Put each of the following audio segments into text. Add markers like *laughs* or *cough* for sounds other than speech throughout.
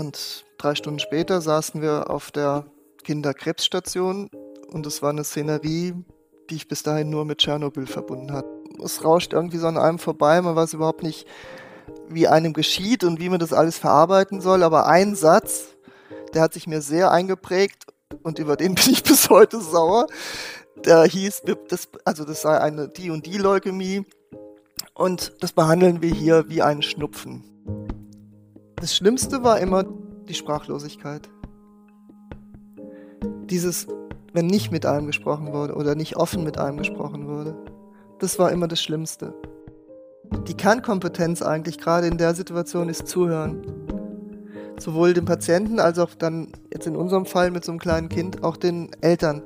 Und drei Stunden später saßen wir auf der Kinderkrebsstation und es war eine Szenerie, die ich bis dahin nur mit Tschernobyl verbunden hatte. Es rauscht irgendwie so an einem vorbei, man weiß überhaupt nicht, wie einem geschieht und wie man das alles verarbeiten soll, aber ein Satz, der hat sich mir sehr eingeprägt und über den *laughs* bin ich bis heute sauer. Der hieß, das, also das sei eine die und die Leukämie und das behandeln wir hier wie einen Schnupfen. Das Schlimmste war immer die Sprachlosigkeit. Dieses, wenn nicht mit einem gesprochen wurde oder nicht offen mit einem gesprochen wurde. Das war immer das Schlimmste. Die Kernkompetenz eigentlich gerade in der Situation ist Zuhören. Sowohl dem Patienten als auch dann jetzt in unserem Fall mit so einem kleinen Kind auch den Eltern.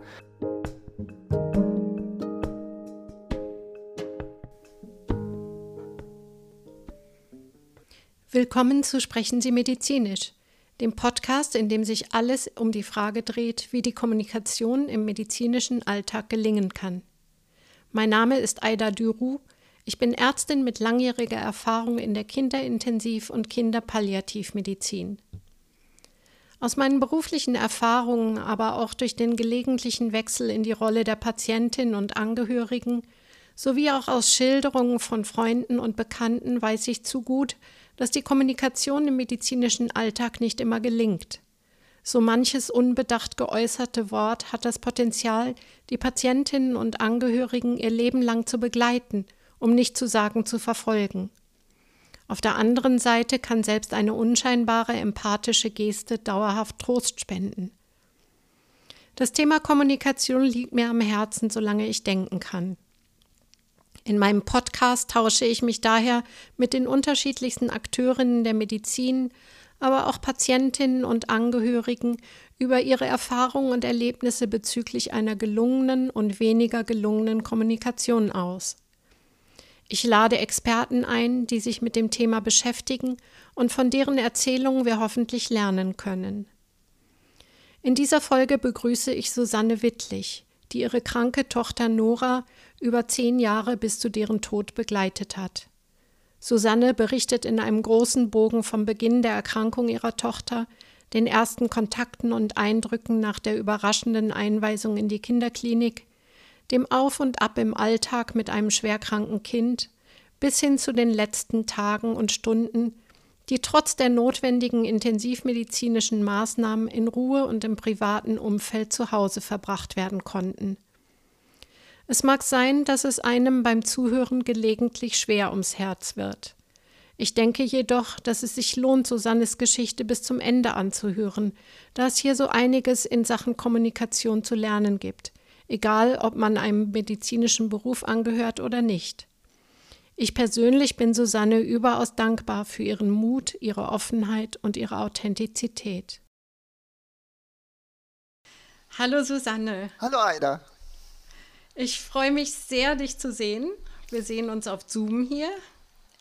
Willkommen zu Sprechen Sie medizinisch, dem Podcast, in dem sich alles um die Frage dreht, wie die Kommunikation im medizinischen Alltag gelingen kann. Mein Name ist Aida Düru. Ich bin Ärztin mit langjähriger Erfahrung in der Kinderintensiv- und Kinderpalliativmedizin. Aus meinen beruflichen Erfahrungen, aber auch durch den gelegentlichen Wechsel in die Rolle der Patientin und Angehörigen sowie auch aus Schilderungen von Freunden und Bekannten weiß ich zu gut, dass die Kommunikation im medizinischen Alltag nicht immer gelingt. So manches unbedacht geäußerte Wort hat das Potenzial, die Patientinnen und Angehörigen ihr Leben lang zu begleiten, um nicht zu sagen zu verfolgen. Auf der anderen Seite kann selbst eine unscheinbare empathische Geste dauerhaft Trost spenden. Das Thema Kommunikation liegt mir am Herzen, solange ich denken kann. In meinem Podcast tausche ich mich daher mit den unterschiedlichsten Akteurinnen der Medizin, aber auch Patientinnen und Angehörigen über ihre Erfahrungen und Erlebnisse bezüglich einer gelungenen und weniger gelungenen Kommunikation aus. Ich lade Experten ein, die sich mit dem Thema beschäftigen und von deren Erzählungen wir hoffentlich lernen können. In dieser Folge begrüße ich Susanne Wittlich, die ihre kranke Tochter Nora über zehn Jahre bis zu deren Tod begleitet hat. Susanne berichtet in einem großen Bogen vom Beginn der Erkrankung ihrer Tochter, den ersten Kontakten und Eindrücken nach der überraschenden Einweisung in die Kinderklinik, dem Auf und Ab im Alltag mit einem schwerkranken Kind, bis hin zu den letzten Tagen und Stunden, die trotz der notwendigen intensivmedizinischen Maßnahmen in Ruhe und im privaten Umfeld zu Hause verbracht werden konnten. Es mag sein, dass es einem beim Zuhören gelegentlich schwer ums Herz wird. Ich denke jedoch, dass es sich lohnt, Susannes Geschichte bis zum Ende anzuhören, da es hier so einiges in Sachen Kommunikation zu lernen gibt, egal ob man einem medizinischen Beruf angehört oder nicht. Ich persönlich bin Susanne überaus dankbar für ihren Mut, ihre Offenheit und ihre Authentizität. Hallo Susanne. Hallo Aida. Ich freue mich sehr, dich zu sehen. Wir sehen uns auf Zoom hier.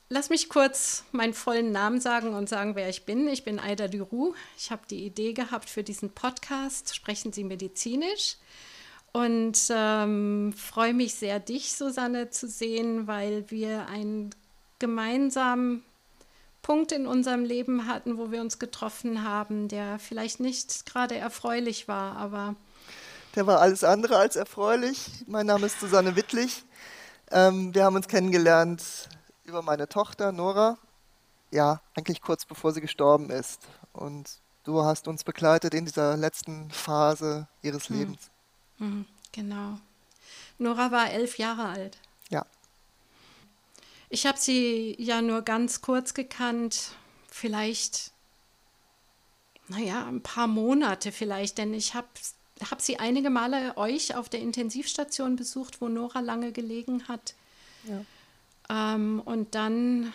Lass mich kurz meinen vollen Namen sagen und sagen, wer ich bin. Ich bin Aida Duru. Ich habe die Idee gehabt für diesen Podcast, Sprechen Sie medizinisch. Und ähm, freue mich sehr, dich, Susanne, zu sehen, weil wir einen gemeinsamen Punkt in unserem Leben hatten, wo wir uns getroffen haben, der vielleicht nicht gerade erfreulich war, aber der war alles andere als erfreulich. Mein Name ist Susanne Wittlich. Ähm, wir haben uns kennengelernt über meine Tochter Nora. Ja, eigentlich kurz bevor sie gestorben ist. Und du hast uns begleitet in dieser letzten Phase ihres hm. Lebens. Mhm, genau. Nora war elf Jahre alt. Ja. Ich habe sie ja nur ganz kurz gekannt, vielleicht, naja, ein paar Monate vielleicht, denn ich habe habe sie einige Male euch auf der Intensivstation besucht, wo Nora lange gelegen hat. Ja. Ähm, und dann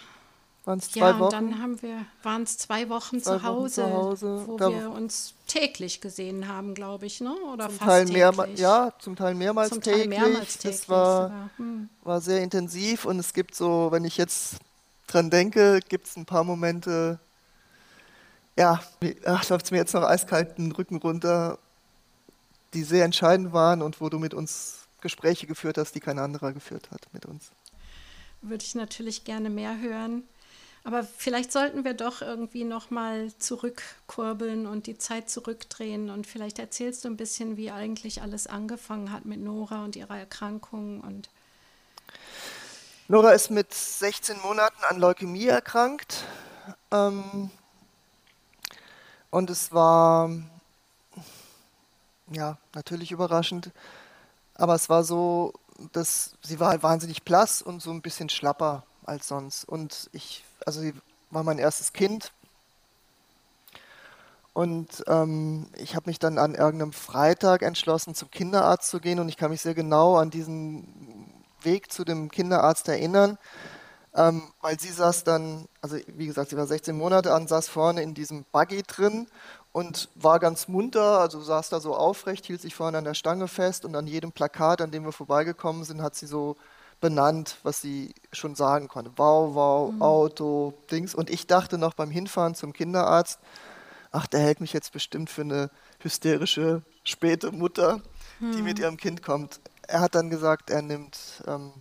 waren es zwei ja, Wochen? dann haben wir, waren es zwei Wochen, zwei zu, Hause, Wochen zu Hause, wo da wir uns täglich gesehen haben, glaube ich, ne? Oder zum fast Teil täglich. ja, zum Teil mehrmals zum täglich. Teil mehrmals täglich. Das war, hm. war sehr intensiv und es gibt so, wenn ich jetzt dran denke, gibt es ein paar Momente, ja, läuft es mir jetzt noch eiskalten Rücken runter, die sehr entscheidend waren und wo du mit uns Gespräche geführt hast, die kein anderer geführt hat mit uns. Würde ich natürlich gerne mehr hören. Aber vielleicht sollten wir doch irgendwie noch mal zurückkurbeln und die Zeit zurückdrehen und vielleicht erzählst du ein bisschen, wie eigentlich alles angefangen hat mit Nora und ihrer Erkrankung und Nora ist mit 16 Monaten an Leukämie erkrankt. Ähm, und es war ja natürlich überraschend, aber es war so, dass sie war halt wahnsinnig blass und so ein bisschen schlapper als sonst. Und ich, also sie war mein erstes Kind. Und ähm, ich habe mich dann an irgendeinem Freitag entschlossen, zum Kinderarzt zu gehen. Und ich kann mich sehr genau an diesen Weg zu dem Kinderarzt erinnern, ähm, weil sie saß dann, also wie gesagt, sie war 16 Monate an, saß vorne in diesem Buggy drin und war ganz munter, also saß da so aufrecht, hielt sich vorne an der Stange fest und an jedem Plakat, an dem wir vorbeigekommen sind, hat sie so benannt, was sie schon sagen konnte. Wow, wow, mhm. Auto, Dings. Und ich dachte noch beim Hinfahren zum Kinderarzt, ach, der hält mich jetzt bestimmt für eine hysterische späte Mutter, mhm. die mit ihrem Kind kommt er hat dann gesagt, er nimmt, ähm,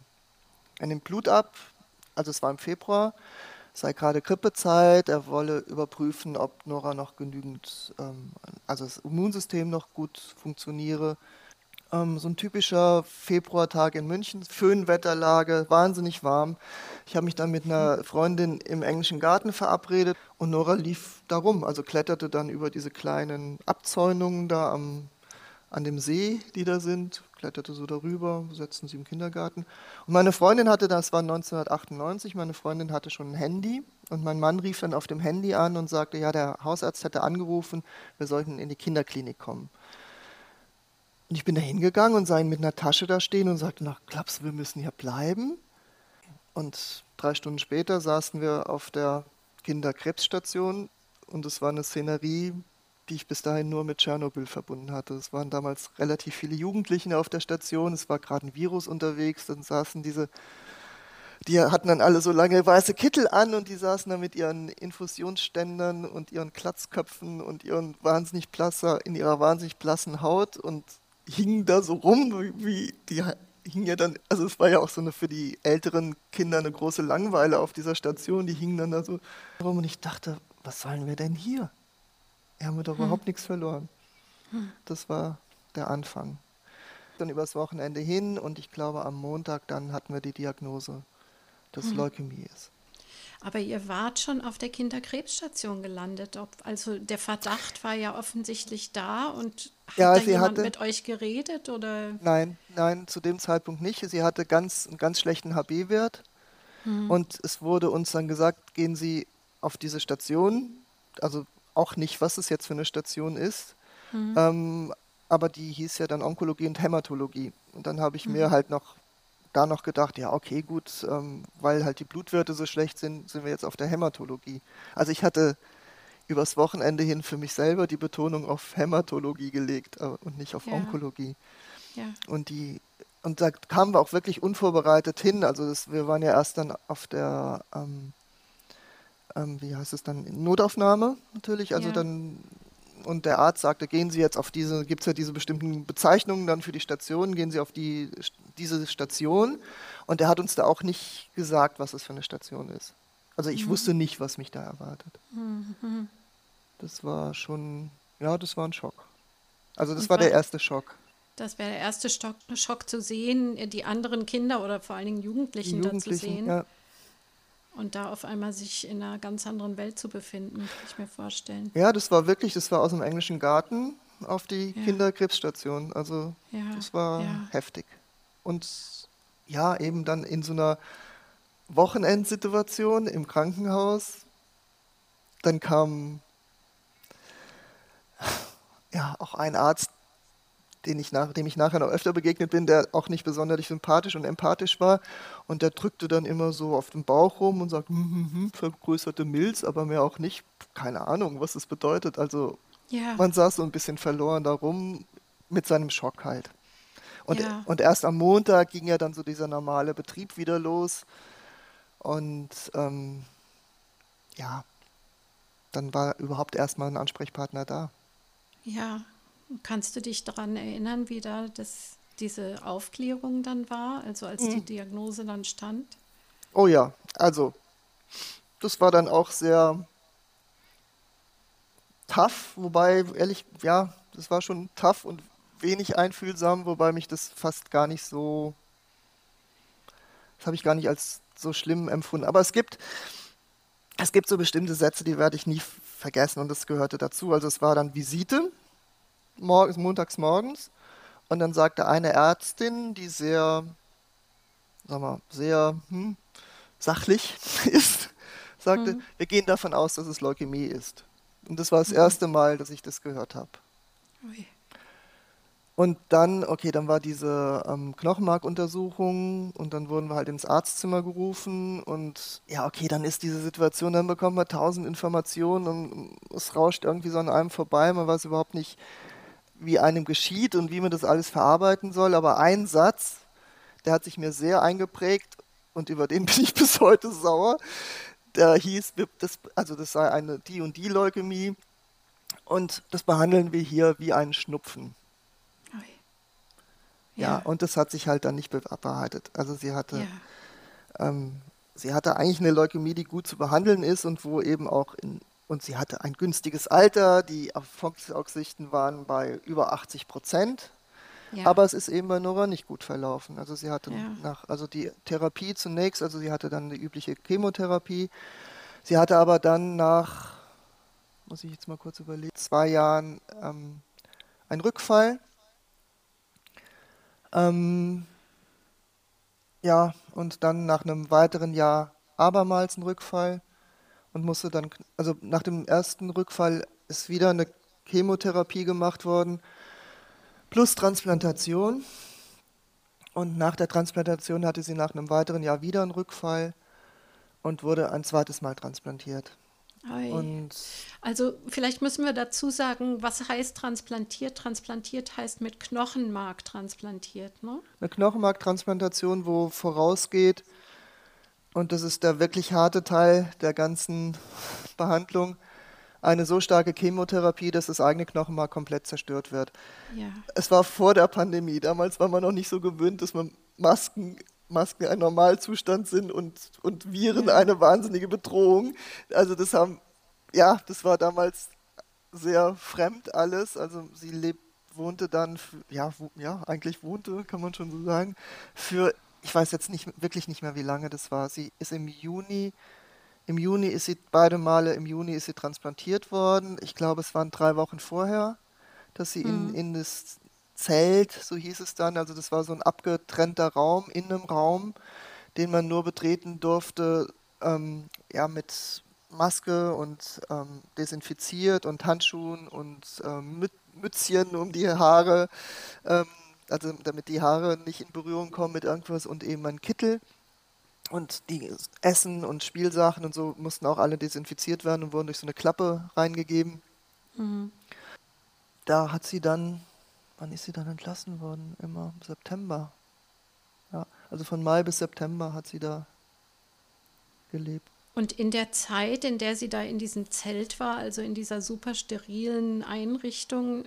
er nimmt Blut ab, also es war im Februar, sei gerade Grippezeit, er wolle überprüfen, ob Nora noch genügend, ähm, also das Immunsystem noch gut funktioniere. Ähm, so ein typischer Februartag in München, Föhnwetterlage, wahnsinnig warm. Ich habe mich dann mit einer Freundin im englischen Garten verabredet und Nora lief da rum, also kletterte dann über diese kleinen Abzäunungen da am an dem See, die da sind, kletterte so darüber, setzten sie im Kindergarten. Und meine Freundin hatte, das war 1998, meine Freundin hatte schon ein Handy und mein Mann rief dann auf dem Handy an und sagte, ja, der Hausarzt hätte angerufen, wir sollten in die Kinderklinik kommen. Und ich bin da hingegangen und sah ihn mit einer Tasche da stehen und sagte, na, du, wir müssen hier bleiben? Und drei Stunden später saßen wir auf der Kinderkrebsstation und es war eine Szenerie, die ich bis dahin nur mit Tschernobyl verbunden hatte. Es waren damals relativ viele Jugendliche auf der Station, es war gerade ein Virus unterwegs, dann saßen diese, die hatten dann alle so lange weiße Kittel an und die saßen dann mit ihren Infusionsständern und ihren Klatzköpfen und ihren wahnsinnig blasser, in ihrer wahnsinnig blassen Haut und hingen da so rum, wie die hingen ja dann, also es war ja auch so eine für die älteren Kinder eine große Langweile auf dieser Station, die hingen dann da so rum und ich dachte, was sollen wir denn hier? Wir haben wir doch hm. überhaupt nichts verloren. Hm. Das war der Anfang. Dann übers Wochenende hin und ich glaube am Montag dann hatten wir die Diagnose, dass hm. Leukämie ist. Aber ihr wart schon auf der Kinderkrebsstation gelandet. Ob, also der Verdacht war ja offensichtlich da und hat ja, da jemand hatte, mit euch geredet oder? Nein, nein, zu dem Zeitpunkt nicht. Sie hatte ganz, einen ganz schlechten HB-Wert hm. und es wurde uns dann gesagt, gehen Sie auf diese Station, also auch nicht, was es jetzt für eine Station ist. Mhm. Ähm, aber die hieß ja dann Onkologie und Hämatologie. Und dann habe ich mhm. mir halt noch da noch gedacht, ja, okay, gut, ähm, weil halt die Blutwerte so schlecht sind, sind wir jetzt auf der Hämatologie. Also ich hatte übers Wochenende hin für mich selber die Betonung auf Hämatologie gelegt äh, und nicht auf ja. Onkologie. Ja. Und die und da kamen wir auch wirklich unvorbereitet hin. Also das, wir waren ja erst dann auf der ähm, ähm, wie heißt es dann, Notaufnahme natürlich. Also ja. dann, und der Arzt sagte, gehen Sie jetzt auf diese, gibt es ja diese bestimmten Bezeichnungen dann für die Station, gehen Sie auf die, diese Station. Und er hat uns da auch nicht gesagt, was es für eine Station ist. Also ich mhm. wusste nicht, was mich da erwartet. Mhm. Das war schon, ja, das war ein Schock. Also das und war der erste Schock. Das wäre der erste Schock, Schock, zu sehen, die anderen Kinder oder vor allen Dingen Jugendlichen, Jugendlichen dann zu sehen. Ja. Und da auf einmal sich in einer ganz anderen Welt zu befinden, kann ich mir vorstellen. Ja, das war wirklich, das war aus dem englischen Garten auf die ja. Kinderkrebsstation. Also ja, das war ja. heftig. Und ja, eben dann in so einer Wochenendsituation im Krankenhaus, dann kam ja auch ein Arzt, den ich nach, dem ich nachher noch öfter begegnet bin, der auch nicht besonders sympathisch und empathisch war. Und der drückte dann immer so auf den Bauch rum und sagt, hm, hm, hm, vergrößerte Milz, aber mehr auch nicht. Keine Ahnung, was das bedeutet. Also ja. man saß so ein bisschen verloren darum mit seinem Schock halt. Und, ja. und erst am Montag ging ja dann so dieser normale Betrieb wieder los. Und ähm, ja, dann war überhaupt erstmal ein Ansprechpartner da. Ja, Kannst du dich daran erinnern, wie da das, diese Aufklärung dann war, also als mhm. die Diagnose dann stand? Oh ja, also das war dann auch sehr tough, wobei ehrlich, ja, das war schon tough und wenig einfühlsam, wobei mich das fast gar nicht so, das habe ich gar nicht als so schlimm empfunden. Aber es gibt, es gibt so bestimmte Sätze, die werde ich nie vergessen und das gehörte dazu. Also es war dann Visite, morgens, montags morgens und dann sagte eine Ärztin, die sehr, sag mal, sehr hm, sachlich *laughs* ist, sagte, mhm. wir gehen davon aus, dass es Leukämie ist. Und das war das mhm. erste Mal, dass ich das gehört habe. Und dann, okay, dann war diese ähm, Knochenmarkuntersuchung und dann wurden wir halt ins Arztzimmer gerufen und ja, okay, dann ist diese Situation, dann bekommt man tausend Informationen und es rauscht irgendwie so an einem vorbei, man weiß überhaupt nicht, wie einem geschieht und wie man das alles verarbeiten soll, aber ein Satz, der hat sich mir sehr eingeprägt und über den *laughs* bin ich bis heute sauer. Der hieß, das, also das sei eine die und die Leukämie und das behandeln wir hier wie einen Schnupfen. Ja. ja, und das hat sich halt dann nicht bewahrheitet. Also sie hatte, ja. ähm, sie hatte eigentlich eine Leukämie, die gut zu behandeln ist und wo eben auch in, und sie hatte ein günstiges Alter, die Erfolgsaussichten waren bei über 80 Prozent. Ja. Aber es ist eben bei Nora nicht gut verlaufen. Also sie hatte ja. nach, also die Therapie zunächst, also sie hatte dann die übliche Chemotherapie. Sie hatte aber dann nach, muss ich jetzt mal kurz überlegen, zwei Jahren ähm, einen Rückfall ähm, ja, und dann nach einem weiteren Jahr abermals ein Rückfall und musste dann, also nach dem ersten Rückfall ist wieder eine Chemotherapie gemacht worden, plus Transplantation. Und nach der Transplantation hatte sie nach einem weiteren Jahr wieder einen Rückfall und wurde ein zweites Mal transplantiert. Also vielleicht müssen wir dazu sagen, was heißt transplantiert? Transplantiert heißt mit Knochenmark transplantiert, ne? Eine Knochenmarktransplantation, wo vorausgeht, und das ist der wirklich harte Teil der ganzen Behandlung, eine so starke Chemotherapie, dass das eigene Knochenmark komplett zerstört wird. Ja. Es war vor der Pandemie. Damals war man noch nicht so gewöhnt, dass man Masken Masken ein Normalzustand sind und, und Viren eine wahnsinnige Bedrohung. Also das haben, ja, das war damals sehr fremd alles. Also sie lebt, wohnte dann, ja, wo, ja, eigentlich wohnte, kann man schon so sagen, für, ich weiß jetzt nicht wirklich nicht mehr, wie lange das war. Sie ist im Juni, im Juni ist sie beide Male, im Juni ist sie transplantiert worden. Ich glaube, es waren drei Wochen vorher, dass sie mhm. in, in das Zelt, so hieß es dann. Also das war so ein abgetrennter Raum in einem Raum, den man nur betreten durfte, ähm, ja, mit Maske und ähm, desinfiziert und Handschuhen und ähm, Mützchen um die Haare, ähm, also damit die Haare nicht in Berührung kommen mit irgendwas und eben ein Kittel. Und die Essen und Spielsachen und so mussten auch alle desinfiziert werden und wurden durch so eine Klappe reingegeben. Mhm. Da hat sie dann Wann ist sie dann entlassen worden? Immer September. Ja, also von Mai bis September hat sie da gelebt. Und in der Zeit, in der sie da in diesem Zelt war, also in dieser super sterilen Einrichtung,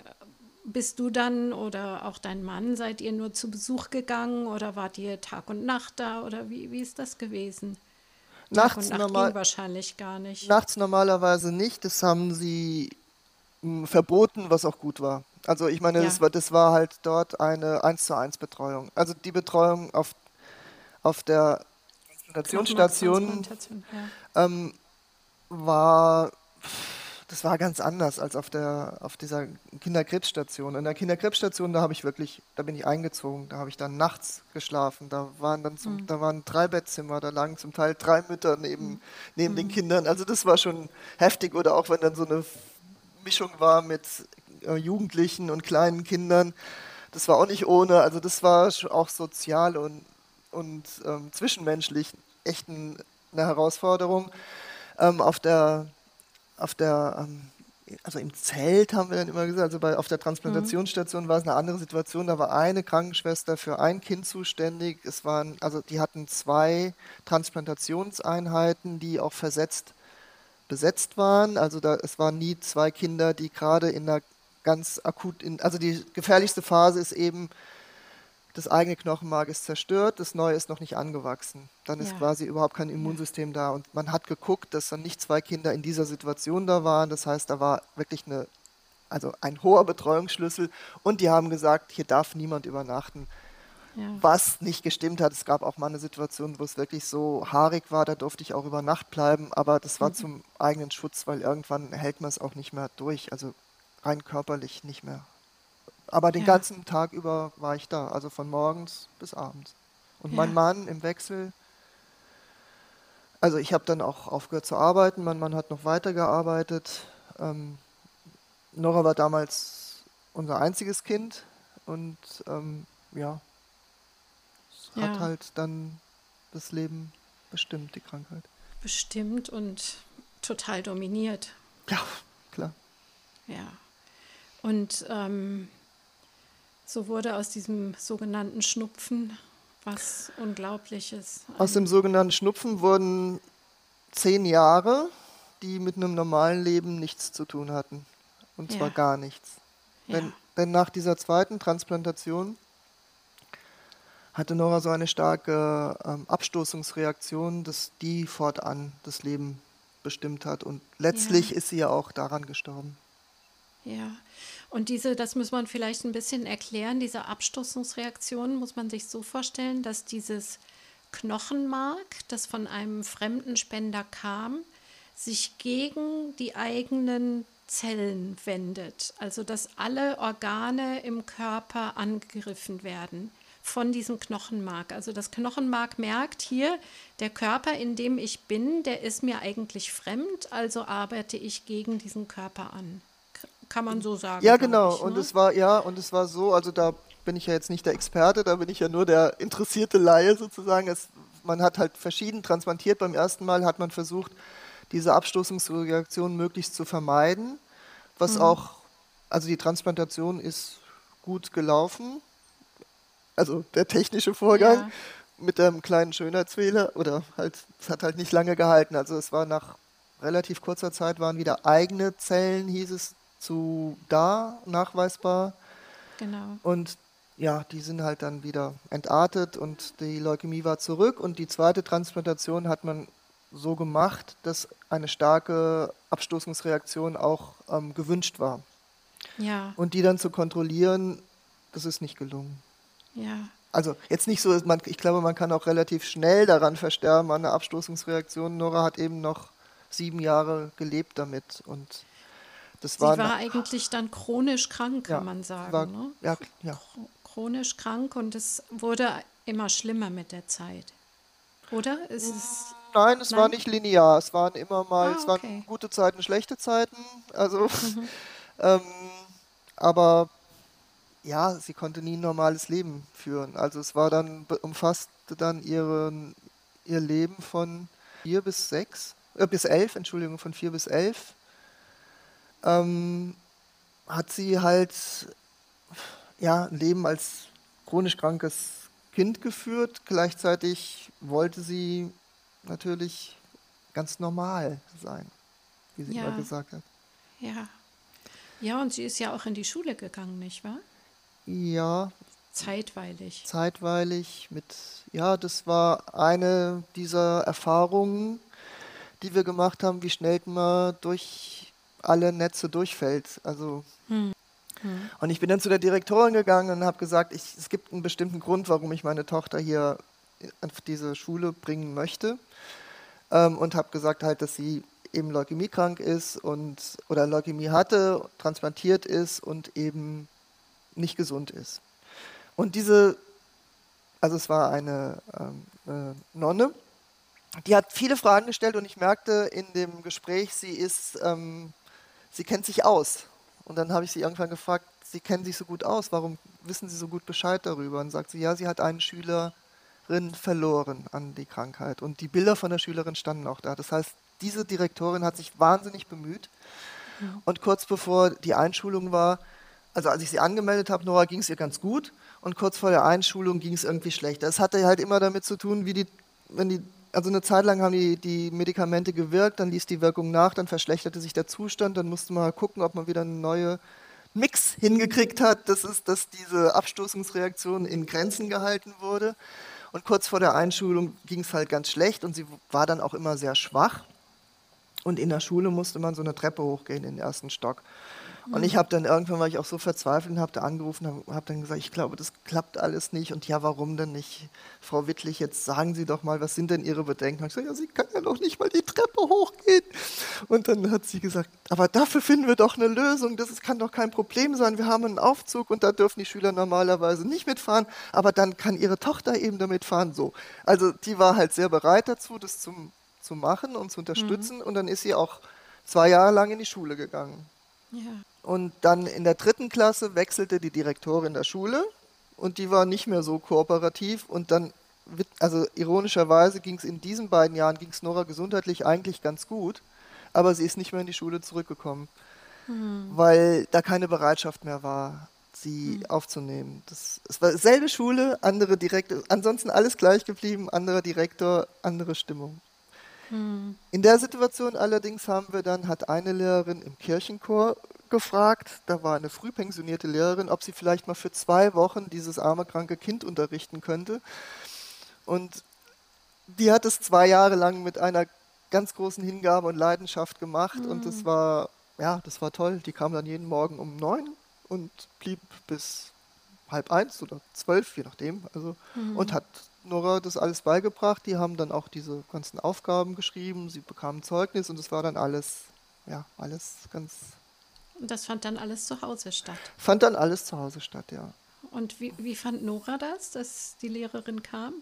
bist du dann oder auch dein Mann, seid ihr nur zu Besuch gegangen oder wart ihr Tag und Nacht da oder wie, wie ist das gewesen? Nachts Tag und Nacht normal, wahrscheinlich gar nicht. Nachts normalerweise nicht, das haben sie hm, verboten, was auch gut war. Also ich meine, ja. das, war, das war halt dort eine 1 zu 1 Betreuung. Also die Betreuung auf, auf der Transplantationsstation ja. ähm, war, das war ganz anders als auf, der, auf dieser Kinderkrebsstation. In der Kinderkrebsstation, da habe ich wirklich, da bin ich eingezogen, da habe ich dann nachts geschlafen. Da waren dann zum, mhm. da waren drei Bettzimmer, da lagen zum Teil drei Mütter neben, neben mhm. den Kindern. Also das war schon heftig. Oder auch wenn dann so eine Mischung war mit äh, Jugendlichen und kleinen Kindern. Das war auch nicht ohne, also das war auch sozial und, und ähm, zwischenmenschlich echt ein, eine Herausforderung. Ähm, auf der, auf der ähm, also im Zelt haben wir dann immer gesagt, also bei, auf der Transplantationsstation mhm. war es eine andere Situation. Da war eine Krankenschwester für ein Kind zuständig. Es waren, also die hatten zwei Transplantationseinheiten, die auch versetzt besetzt waren. Also da, es waren nie zwei Kinder, die gerade in einer ganz akut, in, also die gefährlichste Phase ist eben das eigene Knochenmark ist zerstört, das neue ist noch nicht angewachsen. Dann ist Ja. quasi überhaupt kein Immunsystem da. Und man hat geguckt, dass dann nicht zwei Kinder in dieser Situation da waren. Das heißt, da war wirklich eine, also ein hoher Betreuungsschlüssel. Und die haben gesagt, hier darf niemand übernachten. Ja. Was nicht gestimmt hat. Es gab auch mal eine Situation, wo es wirklich so haarig war, da durfte ich auch über Nacht bleiben, aber das war zum eigenen Schutz, weil irgendwann hält man es auch nicht mehr durch, also rein körperlich nicht mehr. Aber den Ja. ganzen Tag über war ich da, also von morgens bis abends. Und mein Ja. Mann im Wechsel, also ich habe dann auch aufgehört zu arbeiten, mein Mann hat noch weitergearbeitet. Ähm, Nora war damals unser einziges Kind und ähm, ja, es Ja. hat halt dann das Leben bestimmt, die Krankheit. Bestimmt und total dominiert. Ja, klar. Ja. Und ähm, so wurde aus diesem sogenannten Schnupfen was Unglaubliches. Aus dem sogenannten Schnupfen wurden zehn Jahre, die mit einem normalen Leben nichts zu tun hatten. Und zwar Ja. gar nichts. ja. Denn, denn nach dieser zweiten Transplantation hatte Nora so eine starke ähm, Abstoßungsreaktion, dass die fortan das Leben bestimmt hat. Und letztlich Ja. ist sie ja auch daran gestorben. Ja, und diese, das muss man vielleicht ein bisschen erklären, diese Abstoßungsreaktion muss man sich so vorstellen, dass dieses Knochenmark, das von einem fremden Spender kam, sich gegen die eigenen Zellen wendet. Also dass alle Organe im Körper angegriffen werden von diesem Knochenmark. Also das Knochenmark merkt hier, der Körper, in dem ich bin, der ist mir eigentlich fremd, also arbeite ich gegen diesen Körper an. Kann man so sagen. Ja, genau. Ich, Und ne? es war, ja, und es war so, also da bin ich ja jetzt nicht der Experte, da bin ich ja nur der interessierte Laie sozusagen. Es, man hat halt verschieden transplantiert. Beim ersten Mal hat man versucht, diese Abstoßungsreaktion möglichst zu vermeiden, was Mhm. auch, also die Transplantation ist gut gelaufen. Also der technische Vorgang Ja. mit einem kleinen Schönheitsfehler oder halt, es hat halt nicht lange gehalten. Also es war nach relativ kurzer Zeit waren wieder eigene Zellen, hieß es, zu da, nachweisbar. Genau. Und ja, die sind halt dann wieder entartet und die Leukämie war zurück. Und die zweite Transplantation hat man so gemacht, dass eine starke Abstoßungsreaktion auch ähm, gewünscht war. Ja, Und die dann zu kontrollieren, das ist nicht gelungen. ja. Also jetzt nicht so, man, ich glaube, man kann auch relativ schnell daran versterben, an einer Abstoßungsreaktion. Nora hat eben noch sieben Jahre gelebt damit und das Sie war, war eigentlich dann chronisch krank, kann Ja, man sagen. war- ne? ja, ja. Chro- Chronisch krank und es wurde immer schlimmer mit der Zeit. Oder? Es Nein, es war Nein? nicht linear. Es waren immer mal, Ah, es waren okay. Mhm. gute Zeiten, schlechte Zeiten. Also, *laughs* ähm, aber ja, sie konnte nie ein normales Leben führen. Also es war dann, umfasste dann ihren, ihr Leben von vier bis sechs, äh, bis elf, Entschuldigung, von vier bis elf. Ähm, hat sie halt ja, ein Leben als chronisch krankes Kind geführt. Gleichzeitig wollte sie natürlich ganz normal sein, wie sie Ja. immer gesagt hat. ja. Ja, und sie ist ja auch in die Schule gegangen, nicht wahr? Ja, Zeitweilig. zeitweilig mit, ja, das war eine dieser Erfahrungen, die wir gemacht haben, wie schnell man durch alle Netze durchfällt. Also Und ich bin dann zu der Direktorin gegangen und habe gesagt, ich, es gibt einen bestimmten Grund, warum ich meine Tochter hier auf diese Schule bringen möchte. Ähm, und habe gesagt halt, dass sie eben leukämiekrank ist und oder Leukämie hatte, transplantiert ist und eben nicht gesund ist. Und diese, also es war eine ähm, äh, Nonne, die hat viele Fragen gestellt und ich merkte in dem Gespräch, sie ist, ähm, sie kennt sich aus. Und dann habe ich sie irgendwann gefragt, Sie kennen sich so gut aus, warum wissen Sie so gut Bescheid darüber? Und sagt sie, ja, sie hat eine Schülerin verloren an die Krankheit. Und die Bilder von der Schülerin standen auch da. Das heißt, diese Direktorin hat sich wahnsinnig bemüht. Und kurz bevor die Einschulung war, also als ich sie angemeldet habe, Nora, ging es ihr ganz gut. Und kurz vor der Einschulung ging es irgendwie schlechter. Es hatte halt immer damit zu tun, wie die, wenn die, also eine Zeit lang haben die, die Medikamente gewirkt, dann ließ die Wirkung nach, dann verschlechterte sich der Zustand, dann musste man gucken, ob man wieder eine neue Mix hingekriegt hat, das ist, dass diese Abstoßungsreaktion in Grenzen gehalten wurde. Und kurz vor der Einschulung ging es halt ganz schlecht und sie war dann auch immer sehr schwach. Und in der Schule musste man so eine Treppe hochgehen in den ersten Stock. Und ich habe dann irgendwann, war ich auch so verzweifelt habe da angerufen und habe hab dann gesagt, ich glaube, das klappt alles nicht. Und ja, warum denn nicht? Frau Wittlich, jetzt sagen Sie doch mal, was sind denn Ihre Bedenken? Und ich gesagt, ja, Sie können ja doch nicht mal die Treppe hochgehen. Und dann hat sie gesagt, aber dafür finden wir doch eine Lösung. Das kann doch kein Problem sein. Wir haben einen Aufzug und da dürfen die Schüler normalerweise nicht mitfahren, aber dann kann Ihre Tochter eben damit fahren. So. Also die war halt sehr bereit dazu, das zum, zu machen und zu unterstützen. Mhm. Und dann ist sie auch zwei Jahre lang in die Schule gegangen. Ja. Und dann in der dritten Klasse wechselte die Direktorin der Schule und die war nicht mehr so kooperativ. Und dann, also ironischerweise ging es in diesen beiden Jahren, ging es Nora gesundheitlich eigentlich ganz gut, aber sie ist nicht mehr in die Schule zurückgekommen, mhm. weil da keine Bereitschaft mehr war, sie mhm. aufzunehmen. Das, es war selbe Schule, andere Direktor, ansonsten alles gleich geblieben, anderer Direktor, andere Stimmung. Hm. In der Situation allerdings haben wir dann, hat eine Lehrerin im Kirchenchor gefragt, da war eine frühpensionierte Lehrerin, ob sie vielleicht mal für zwei Wochen dieses arme, kranke Kind unterrichten könnte. Und die hat es zwei Jahre lang mit einer ganz großen Hingabe und Leidenschaft gemacht mhm. und das mhm. war, ja, das war toll. Die kam dann jeden Morgen um neun und blieb bis halb eins oder zwölf, je nachdem, also, mhm. und hat Nora das alles beigebracht. Die haben dann auch diese ganzen Aufgaben geschrieben, sie bekamen Zeugnis und es war dann alles, ja, alles ganz und das fand dann alles zu Hause statt? Fand dann alles zu Hause statt, ja. Und wie, wie fand Nora das, dass die Lehrerin kam?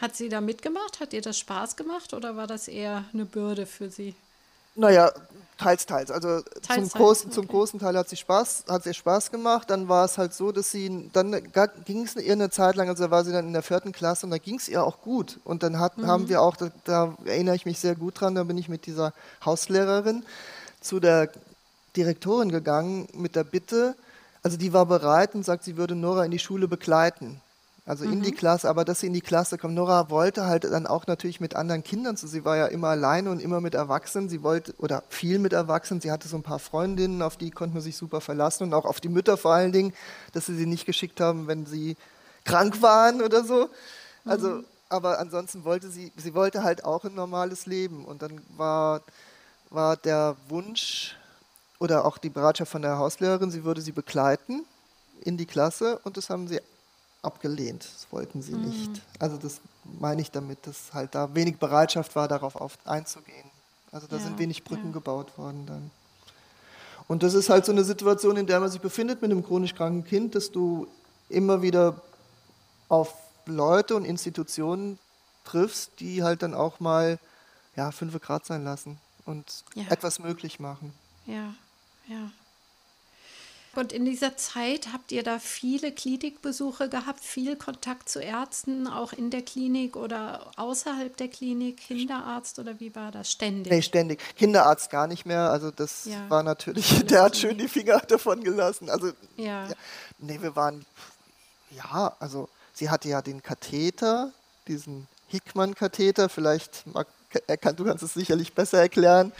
Hat sie da mitgemacht? Hat ihr das Spaß gemacht oder war das eher eine Bürde für sie? Naja, teils, teils. Also teils, zum, großen, okay. zum großen Teil hat sie Spaß, hat sie Spaß gemacht. Dann war es halt so, dass sie, dann ging es ihr eine Zeit lang, also war sie dann in der vierten Klasse und da ging es ihr auch gut. Und dann hat, mhm. haben wir auch, da, da, erinnere ich mich sehr gut dran, da bin ich mit dieser Hauslehrerin zu der Direktorin gegangen mit der Bitte, also die war bereit und sagt, sie würde Nora in die Schule begleiten. Also mhm. in die mhm. Klasse, aber dass sie in die Klasse kommt. Nora wollte halt dann auch natürlich mit anderen Kindern zu. Sie war ja immer alleine und immer mit Erwachsenen. Sie wollte, oder viel mit Erwachsenen. Sie hatte so ein paar Freundinnen, auf die konnte man sich super verlassen und auch auf die Mütter vor allen Dingen, dass sie sie nicht geschickt haben, wenn sie krank waren oder so. Also, mhm. aber ansonsten wollte sie, sie wollte halt auch ein normales Leben. Und dann war, war der Wunsch, oder auch die Bereitschaft von der Hauslehrerin, sie würde sie begleiten in die Klasse und das haben sie abgelehnt. Das wollten sie mhm. nicht. Also das meine ich damit, dass halt da wenig Bereitschaft war, darauf auf, einzugehen. Also da ja, sind wenig Brücken ja. gebaut worden dann. Und das ist halt so eine Situation, in der man sich befindet mit einem chronisch kranken Kind, dass du immer wieder auf Leute und Institutionen triffst, die halt dann auch mal ja, fünf Grad sein lassen und ja. etwas möglich machen. Ja, ja. Und in dieser Zeit habt ihr da viele Klinikbesuche gehabt, viel Kontakt zu Ärzten, auch in der Klinik oder außerhalb der Klinik, Kinderarzt oder wie war das? Ständig? Nee, ständig. Kinderarzt gar nicht mehr. Also das ja. war natürlich, der hat schön die Finger davon gelassen. Also, ja. ja. Nee, wir waren, ja, also sie hatte ja den Katheter, diesen Hickmann-Katheter, vielleicht, mag, du kannst es sicherlich besser erklären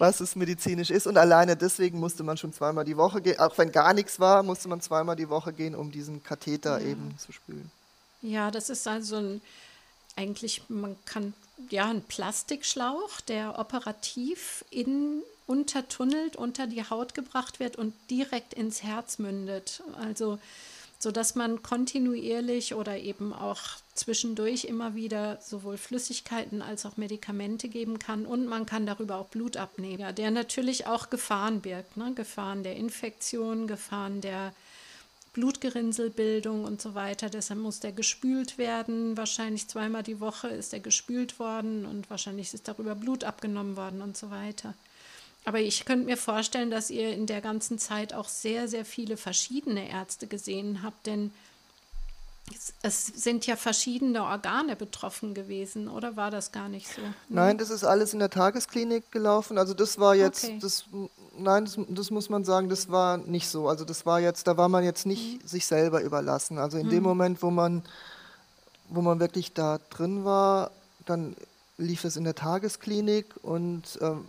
was es medizinisch ist. Und alleine deswegen musste man schon zweimal die Woche gehen. Auch wenn gar nichts war, musste man zweimal die Woche gehen, um diesen Katheter ja. eben zu spülen. Ja, das ist also ein, eigentlich, man kann, ja, ein Plastikschlauch, der operativ in, untertunnelt, unter die Haut gebracht wird und direkt ins Herz mündet. Also sodass man kontinuierlich oder eben auch zwischendurch immer wieder sowohl Flüssigkeiten als auch Medikamente geben kann und man kann darüber auch Blut abnehmen, der natürlich auch Gefahren birgt, ne? Gefahren der Infektion, Gefahren der Blutgerinnselbildung und so weiter. Deshalb muss der gespült werden. Wahrscheinlich zweimal die Woche ist er gespült worden und wahrscheinlich ist darüber Blut abgenommen worden und so weiter. Aber ich könnte mir vorstellen, dass ihr in der ganzen Zeit auch sehr, sehr viele verschiedene Ärzte gesehen habt, denn es, sind ja verschiedene Organe betroffen gewesen, oder war das gar nicht so? Nein, das ist alles in der Tagesklinik gelaufen. Also das war jetzt, okay. das, nein, das, das, muss man sagen, das war nicht so. Also das war jetzt, da war man jetzt nicht mhm. sich selber überlassen. Also in mhm. dem Moment, wo man, wo man wirklich da drin war, dann lief es in der Tagesklinik und ähm,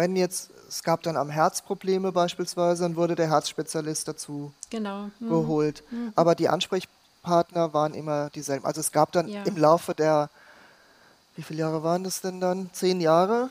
wenn jetzt, es gab dann am Herz Probleme beispielsweise, dann wurde der Herzspezialist dazu Genau. Mhm. geholt. Mhm. Aber die Ansprechpartner waren immer dieselben. Also es gab dann Ja. im Laufe der, wie viele Jahre waren das denn dann? Zehn Jahre?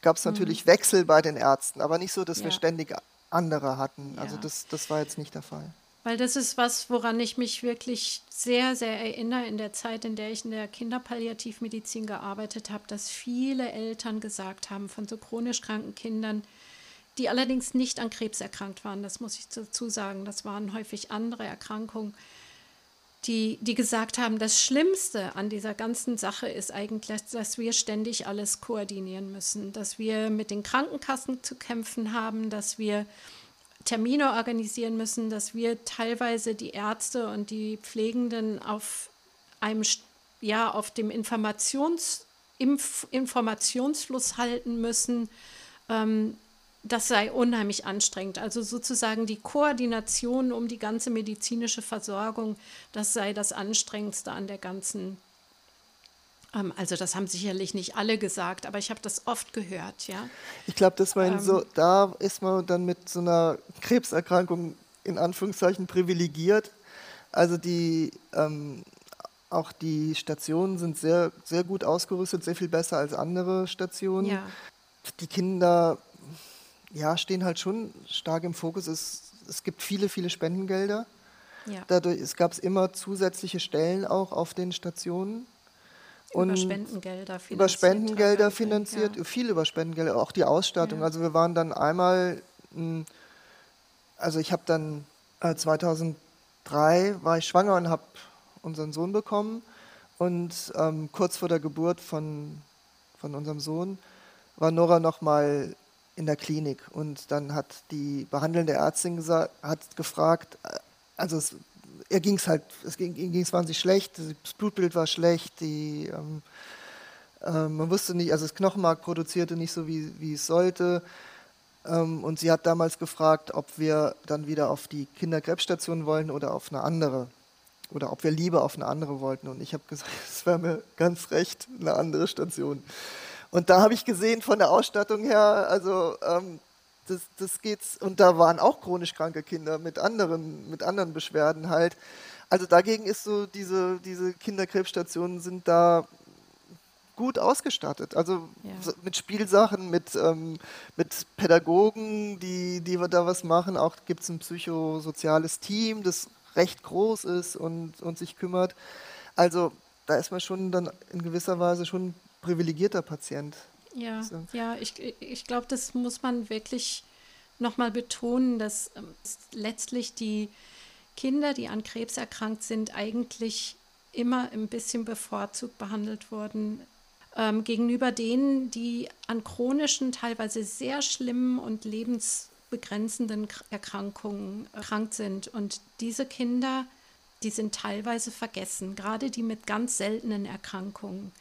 Gab es natürlich Wechsel bei den Ärzten, aber nicht so, dass wir Mhm. Ja. ständig andere hatten. Also das, das war jetzt nicht der Fall. Weil das ist was, woran ich mich wirklich sehr, sehr erinnere in der Zeit, in der ich in der Kinderpalliativmedizin gearbeitet habe, dass viele Eltern gesagt haben von so chronisch kranken Kindern, die allerdings nicht an Krebs erkrankt waren, das muss ich dazu sagen, das waren häufig andere Erkrankungen, die, die gesagt haben, das Schlimmste an dieser ganzen Sache ist eigentlich, dass wir ständig alles koordinieren müssen, dass wir mit den Krankenkassen zu kämpfen haben, dass wir Termine organisieren müssen, dass wir teilweise die Ärzte und die Pflegenden auf einem ja auf dem Informations Inf Informationsfluss halten müssen. Ähm, das sei unheimlich anstrengend. Also sozusagen die Koordination um die ganze medizinische Versorgung, das sei das Anstrengendste an der ganzen. Ähm, also das haben sicherlich nicht alle gesagt, aber ich habe das oft gehört, ja. Ich glaube, dass man Ähm. so, da ist man dann mit so einer Krebserkrankung in Anführungszeichen privilegiert. Also die ähm, auch die Stationen sind sehr, sehr gut ausgerüstet, sehr viel besser als andere Stationen. Ja, Die Kinder ja, stehen halt schon stark im Fokus. Es, es gibt viele, viele Spendengelder. ja. Dadurch, es gab immer zusätzliche Stellen auch auf den Stationen. Über Spendengelder finanziert. über Spendengelder finanziert, Ja. viel über Spendengelder, auch die Ausstattung. Ja. Also wir waren dann einmal, also ich habe dann äh, 2003 war ich schwanger und habe unseren Sohn bekommen und ähm, kurz vor der Geburt von, von unserem Sohn war Nora noch mal in der Klinik und dann hat die behandelnde Ärztin gesagt, hat gefragt, äh, also es, ihr ging es halt, es ging ihm es wahnsinnig schlecht, das Blutbild war schlecht, die ähm, ähm, man wusste nicht, also das Knochenmark produzierte nicht so, wie, wie es sollte. Ähm, und sie hat damals gefragt, ob wir dann wieder auf die Kinderkrebsstation wollen oder auf eine andere. Oder ob wir lieber auf eine andere wollten. Und ich habe gesagt, *laughs* es wäre mir ganz recht, eine andere Station. Und da habe ich gesehen von der Ausstattung her, also ähm, das, das geht's. Und da waren auch chronisch kranke Kinder mit anderen, mit anderen Beschwerden halt. Also dagegen ist so, diese, diese Kinderkrebsstationen sind da gut ausgestattet. Also Ja. mit Spielsachen, mit, ähm, mit Pädagogen, die, die da was machen. Auch gibt es ein psychosoziales Team, das recht groß ist und, und sich kümmert. Also da ist man schon dann in gewisser Weise schon ein privilegierter Patient. Ja, So. ja, ich, ich glaube, das muss man wirklich nochmal betonen, dass ähm, letztlich die Kinder, die an Krebs erkrankt sind, eigentlich immer ein bisschen bevorzugt behandelt wurden ähm, gegenüber denen, die an chronischen, teilweise sehr schlimmen und lebensbegrenzenden Erkrankungen erkrankt sind. Und diese Kinder, die sind teilweise vergessen, gerade die mit ganz seltenen Erkrankungen.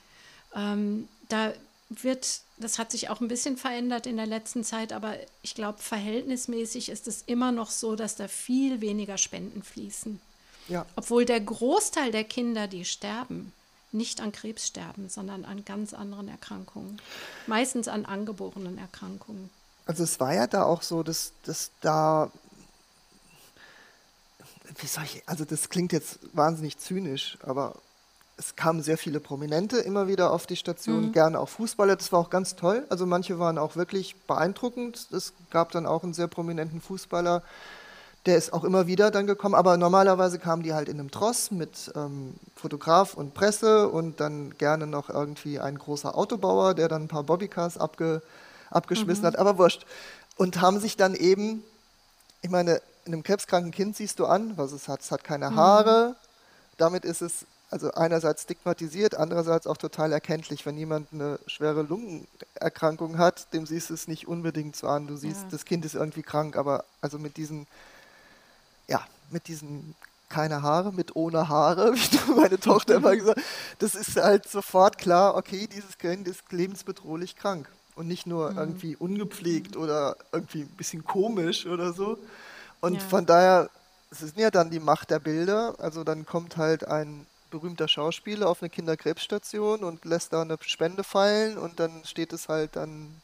Ähm, da wird, das hat sich auch ein bisschen verändert in der letzten Zeit, aber ich glaube, verhältnismäßig ist es immer noch so, dass da viel weniger Spenden fließen. Ja, Obwohl der Großteil der Kinder, die sterben, nicht an Krebs sterben, sondern an ganz anderen Erkrankungen. Meistens an angeborenen Erkrankungen. also es war ja da auch so, dass, dass da, wie soll ich, also das klingt jetzt wahnsinnig zynisch, aber es kamen sehr viele Prominente immer wieder auf die Station, gerne auch Fußballer, das war auch ganz toll. Also manche waren auch wirklich beeindruckend. Es gab dann auch einen sehr prominenten Fußballer, der ist auch immer wieder dann gekommen, aber normalerweise kamen die halt in einem Tross mit ähm, Fotograf und Presse und dann gerne noch irgendwie ein großer Autobauer, der dann ein paar Bobbycars abge, abgeschmissen hat, aber wurscht. Und haben sich dann eben, ich meine, in einem krebskranken Kind siehst du an, was es hat. Es hat keine Haare, damit ist es also einerseits stigmatisiert, andererseits auch total erkenntlich. Wenn jemand eine schwere Lungenerkrankung hat, dem siehst du es nicht unbedingt so an. Du siehst, Ja. das Kind ist irgendwie krank, aber also mit diesen, ja, mit diesen keine Haare, mit ohne Haare, *laughs* wie meine Tochter immer *laughs* gesagt das ist halt sofort klar, okay, dieses Kind ist lebensbedrohlich krank. Und nicht nur irgendwie ungepflegt oder irgendwie ein bisschen komisch oder so. Und Ja. von daher, es ist ja dann die Macht der Bilder. Also dann kommt halt ein berühmter Schauspieler auf eine Kinderkrebsstation und lässt da eine Spende fallen und dann steht es halt dann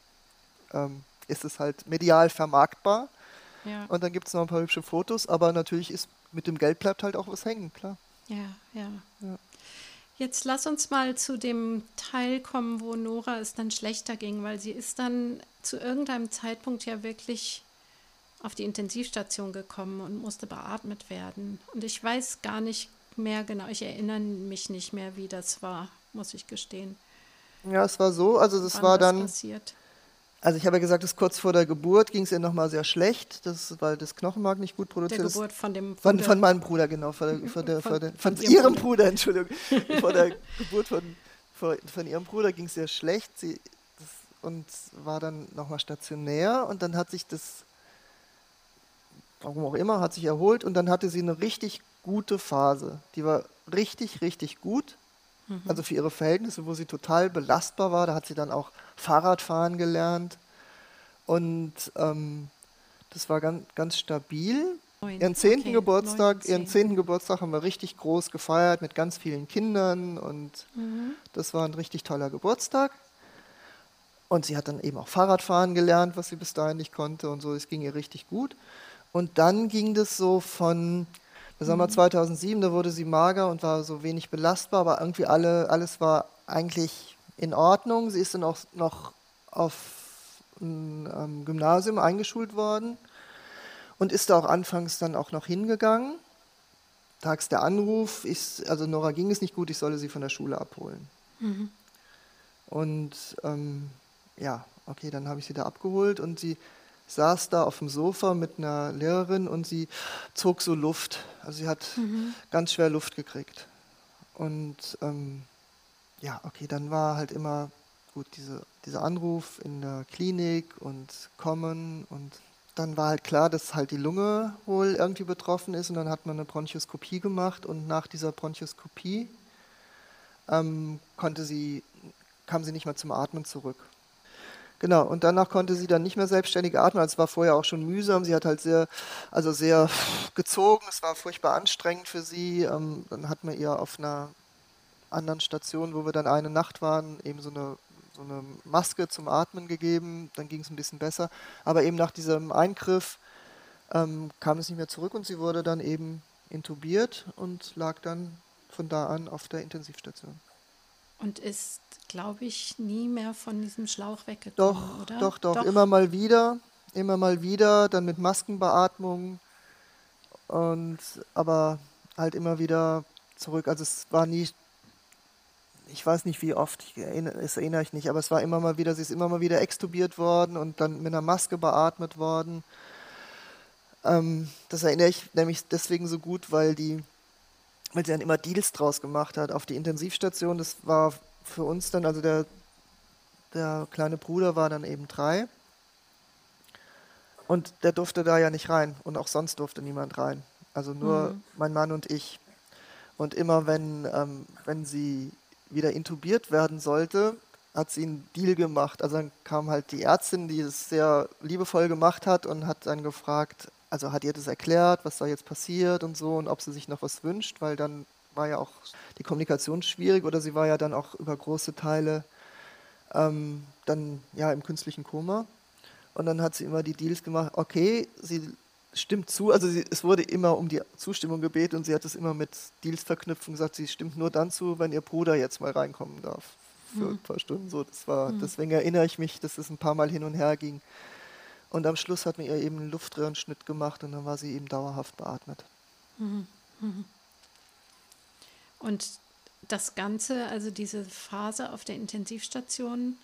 ähm, ist es halt medial vermarktbar. Ja. Und dann gibt es noch ein paar hübsche Fotos, aber natürlich ist mit dem Geld bleibt halt auch was hängen, klar. Ja, ja. Ja. Jetzt lass uns mal zu dem Teil kommen, wo Nora es dann schlechter ging, weil sie ist dann zu irgendeinem Zeitpunkt ja wirklich auf die Intensivstation gekommen und musste beatmet werden. Und ich weiß gar nicht mehr genau, ich erinnere mich nicht mehr, wie das war, muss ich gestehen. Ja, es war so, also das Wann war dann, passiert. also ich habe ja gesagt, dass kurz vor der Geburt ging es ihr nochmal sehr schlecht, das, weil das Knochenmark nicht gut Der produziert ist. Geburt von dem Von, Bruder. von meinem Bruder, genau. Von, der, von, der, Von- von, der, von von, ihrem ihrem Bruder. Bruder, *laughs* Entschuldigung. Vor der Geburt von, von, von ihrem Bruder ging es sehr schlecht. Sie, das, und war dann nochmal stationär. Und dann hat sich das, warum auch immer, hat sich erholt. Und dann hatte sie eine richtig gute Phase. Die war richtig, richtig gut. Also für ihre Verhältnisse, wo sie total belastbar war. Da hat sie dann auch Fahrradfahren gelernt. Und ähm, das war ganz, ganz stabil. Neun. Ihren zehnten Okay, Geburtstag, ihren zehnten Geburtstag haben wir richtig groß gefeiert mit ganz vielen Kindern und Mhm. das war ein richtig toller Geburtstag. Und sie hat dann eben auch Fahrradfahren gelernt, was sie bis dahin nicht konnte und so. Es ging ihr richtig gut. Und dann ging das so von, sagen mal 2007, da wurde sie mager und war so wenig belastbar, aber irgendwie alle, alles war eigentlich in Ordnung. Sie ist dann auch noch auf ein ähm, Gymnasium eingeschult worden und ist da auch anfangs dann auch noch hingegangen. Tags der Anruf, ich, also Nora ging es nicht gut, ich solle sie von der Schule abholen. Und ähm, ja, okay, dann habe ich sie da abgeholt und sie saß da auf dem Sofa mit einer Lehrerin und sie zog so Luft. Also sie hat ganz schwer Luft gekriegt. Und ähm, ja, okay, dann war halt immer gut diese, dieser Anruf in der Klinik und kommen und dann war halt klar, dass halt die Lunge wohl irgendwie betroffen ist und dann hat man eine Bronchoskopie gemacht und nach dieser Bronchoskopie ähm, konnte sie, kam sie nicht mehr zum Atmen zurück. Genau, und danach konnte sie dann nicht mehr selbstständig atmen. Also es war vorher auch schon mühsam. Sie hat halt sehr, also sehr gezogen. Es war furchtbar anstrengend für sie. Ähm, dann hat man ihr auf einer anderen Station, wo wir dann eine Nacht waren, eben so eine, so eine Maske zum Atmen gegeben. Dann ging es ein bisschen besser. Aber eben nach diesem Eingriff ähm, kam es nicht mehr zurück und sie wurde dann eben intubiert und lag dann von da an auf der Intensivstation. Und ist, glaube ich, nie mehr von diesem Schlauch Doch, weggekommen, oder? doch, doch, immer mal wieder, immer mal wieder, dann mit Maskenbeatmung und aber halt immer wieder zurück. Also es war nie, ich weiß nicht wie oft, ich erinnere, das erinnere ich nicht, aber es war immer mal wieder, sie ist immer mal wieder extubiert worden und dann mit einer Maske beatmet worden. Ähm, das erinnere ich nämlich deswegen so gut, weil die, weil sie dann immer Deals draus gemacht hat auf die Intensivstation. Das war für uns dann, also der, der kleine Bruder war dann eben drei. Und der durfte da ja nicht rein. Und auch sonst durfte niemand rein. Also nur mein Mann und ich. Und immer wenn, ähm, wenn sie wieder intubiert werden sollte, hat sie einen Deal gemacht. Also dann kam halt die Ärztin, die es sehr liebevoll gemacht hat und hat dann gefragt, also hat ihr das erklärt, was da jetzt passiert und so und ob sie sich noch was wünscht, weil dann war ja auch die Kommunikation schwierig oder sie war ja dann auch über große Teile ähm, dann ja im künstlichen Koma. Und dann hat sie immer die Deals gemacht, okay, sie stimmt zu, also sie, es wurde immer um die Zustimmung gebeten und sie hat es immer mit Deals verknüpft und gesagt, sie stimmt nur dann zu, wenn ihr Bruder jetzt mal reinkommen darf für ein paar Stunden. So, das war, deswegen erinnere ich mich, dass es ein paar Mal hin und her ging. Und am Schluss hat man ihr eben einen Luftröhrenschnitt gemacht und dann war sie eben dauerhaft beatmet. Und das Ganze, also diese Phase auf der Intensivstation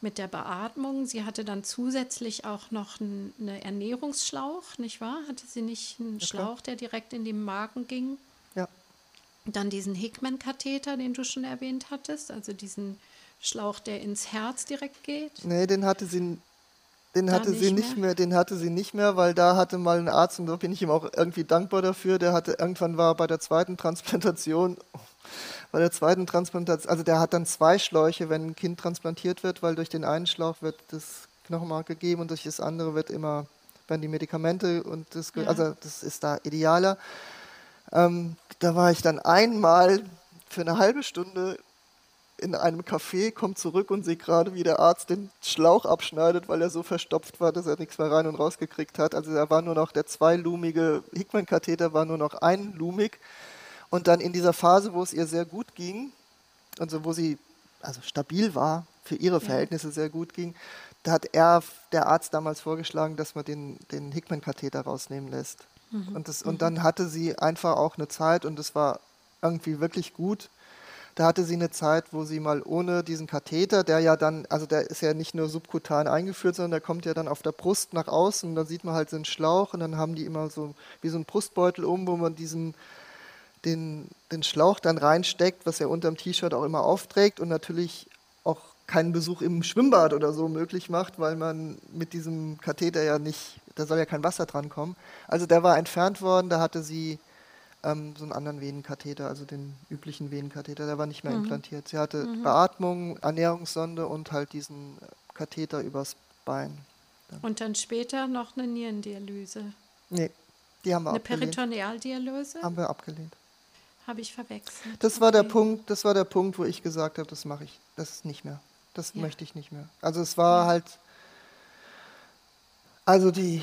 mit der Beatmung, sie hatte dann zusätzlich auch noch einen eine Ernährungsschlauch, nicht wahr? Hatte sie nicht einen klar. Schlauch, der direkt in den Magen ging? Ja, Dann diesen Hickman-Katheter, den du schon erwähnt hattest, also diesen Schlauch, der ins Herz direkt geht. nee, den hatte sie, den hatte sie nicht nicht mehr? mehr, den hatte sie nicht mehr, weil da hatte mal ein Arzt und da bin ich ihm auch irgendwie dankbar dafür. Der hatte irgendwann war bei der zweiten Transplantation, *laughs* bei der zweiten Transplantation, also der hat dann zwei Schläuche, wenn ein Kind transplantiert wird, weil durch den einen Schlauch wird das Knochenmark gegeben und durch das andere wird immer werden die Medikamente und das, Ja. also das ist da idealer. Ähm, da war ich dann einmal für eine halbe Stunde in einem Café, komme zurück und sehe gerade, wie der Arzt den Schlauch abschneidet, weil er so verstopft war, dass er nichts mehr rein und raus gekriegt hat. Also er war nur noch der zweilumige Hickman-Katheter war nur noch einlumig. Und dann in dieser Phase, wo es ihr sehr gut ging, also wo sie also stabil war, für ihre Verhältnisse sehr gut ging, da hat er, der Arzt damals vorgeschlagen, dass man den, den Hickman-Katheter rausnehmen lässt. Mhm. Und, das, und dann hatte sie einfach auch eine Zeit und es war irgendwie wirklich gut. Da hatte sie eine Zeit, wo sie mal ohne diesen Katheter, der ja dann, also der ist ja nicht nur subkutan eingeführt, sondern der kommt ja dann auf der Brust nach außen und dann sieht man halt so einen Schlauch und dann haben die immer so wie so einen Brustbeutel um, wo man diesen den, den Schlauch dann reinsteckt, was er unter dem T-Shirt auch immer aufträgt und natürlich auch keinen Besuch im Schwimmbad oder so möglich macht, weil man mit diesem Katheter ja nicht, da soll ja kein Wasser dran kommen. Also der war entfernt worden, da hatte sie ähm, so einen anderen Venenkatheter, also den üblichen Venenkatheter, der war nicht mehr mhm. implantiert. Sie hatte mhm. Beatmung, Ernährungssonde und halt diesen Katheter übers Bein. Dann. Und dann später noch eine Nierendialyse? Nee, die haben wir eine abgelehnt. Eine Peritonealdialyse? Haben wir abgelehnt. Habe ich verwechselt. Das war okay. der Punkt, das war der Punkt, wo ich gesagt habe, das mache ich, das ist nicht mehr. Das ja. möchte ich nicht mehr. Also es war ja. halt, also die,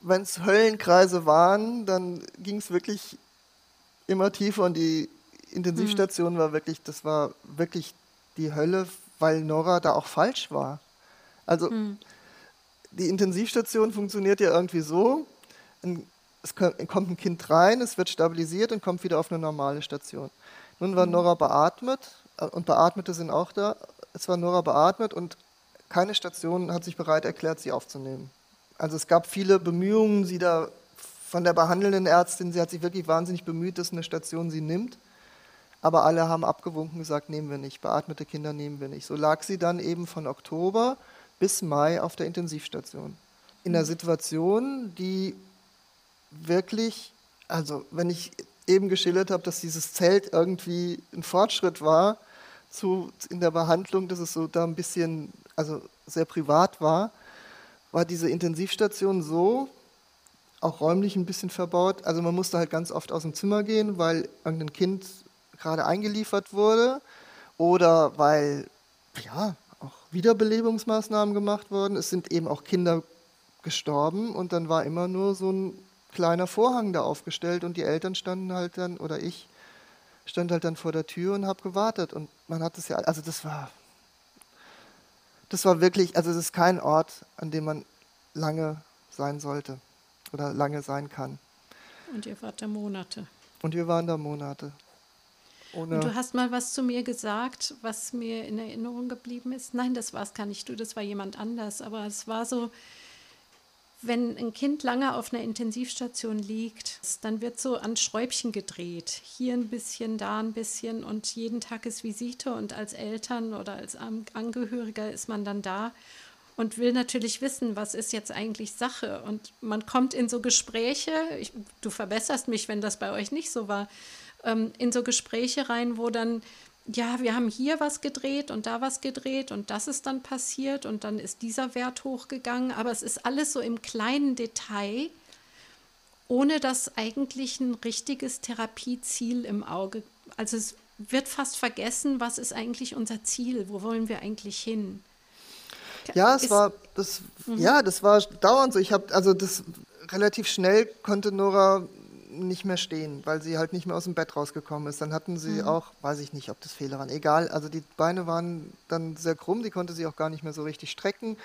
wenn es Höllenkreise waren, dann ging es wirklich immer tiefer und die Intensivstation mhm. war wirklich, das war wirklich die Hölle, weil Nora da auch falsch war. Also mhm. die Intensivstation funktioniert ja irgendwie so, es kommt ein Kind rein, es wird stabilisiert und kommt wieder auf eine normale Station. Nun war mhm. Nora beatmet äh, und Beatmete sind auch da es war Nora beatmet und keine Station hat sich bereit erklärt, sie aufzunehmen. Also es gab viele Bemühungen, sie da von der behandelnden Ärztin, sie hat sich wirklich wahnsinnig bemüht, dass eine Station sie nimmt. Aber alle haben abgewunken gesagt, nehmen wir nicht, beatmete Kinder nehmen wir nicht. So lag sie dann eben von Oktober bis Mai auf der Intensivstation. In einer Situation, die wirklich, also wenn ich eben geschildert habe, dass dieses Zelt irgendwie ein Fortschritt war, zu, in der Behandlung, dass es so da ein bisschen, also sehr privat war, war diese Intensivstation so, auch räumlich ein bisschen verbaut. Also man musste halt ganz oft aus dem Zimmer gehen, weil irgendein Kind gerade eingeliefert wurde oder weil ja auch Wiederbelebungsmaßnahmen gemacht wurden. Es sind eben auch Kinder gestorben und dann war immer nur so ein kleiner Vorhang da aufgestellt und die Eltern standen halt dann oder ich stand halt dann vor der Tür und habe gewartet. Und man hat es ja, also das war, das war wirklich, also es ist kein Ort, an dem man lange sein sollte oder lange sein kann. Und ihr wart da Monate. Und wir waren da Monate. Ohne und du hast mal was zu mir gesagt, was mir in Erinnerung geblieben ist. Nein, das war es gar nicht du, das war jemand anders. Aber es war so, wenn ein Kind lange auf einer Intensivstation liegt, dann wird so an Schräubchen gedreht. Hier ein bisschen, da ein bisschen und jeden Tag ist Visite und als Eltern oder als Angehöriger ist man dann da und will natürlich wissen, was ist jetzt eigentlich Sache. Und man kommt in so Gespräche, ich, du verbesserst mich, wenn das bei euch nicht so war, ähm, in so Gespräche rein, wo dann ja, wir haben hier was gedreht und da was gedreht und das ist dann passiert und dann ist dieser Wert hochgegangen, aber es ist alles so im kleinen Detail, ohne dass eigentlich ein richtiges Therapieziel im Auge. Also es wird fast vergessen, was ist eigentlich unser Ziel, wo wollen wir eigentlich hin? Ja, es ist, war das, mhm. ja, das war dauernd so. Ich habe also das relativ schnell konnte Nora nicht mehr stehen, weil sie halt nicht mehr aus dem Bett rausgekommen ist. Dann hatten sie mhm. auch, weiß ich nicht, ob das Fehler waren, egal, also die Beine waren dann sehr krumm, die konnte sie auch gar nicht mehr so richtig strecken.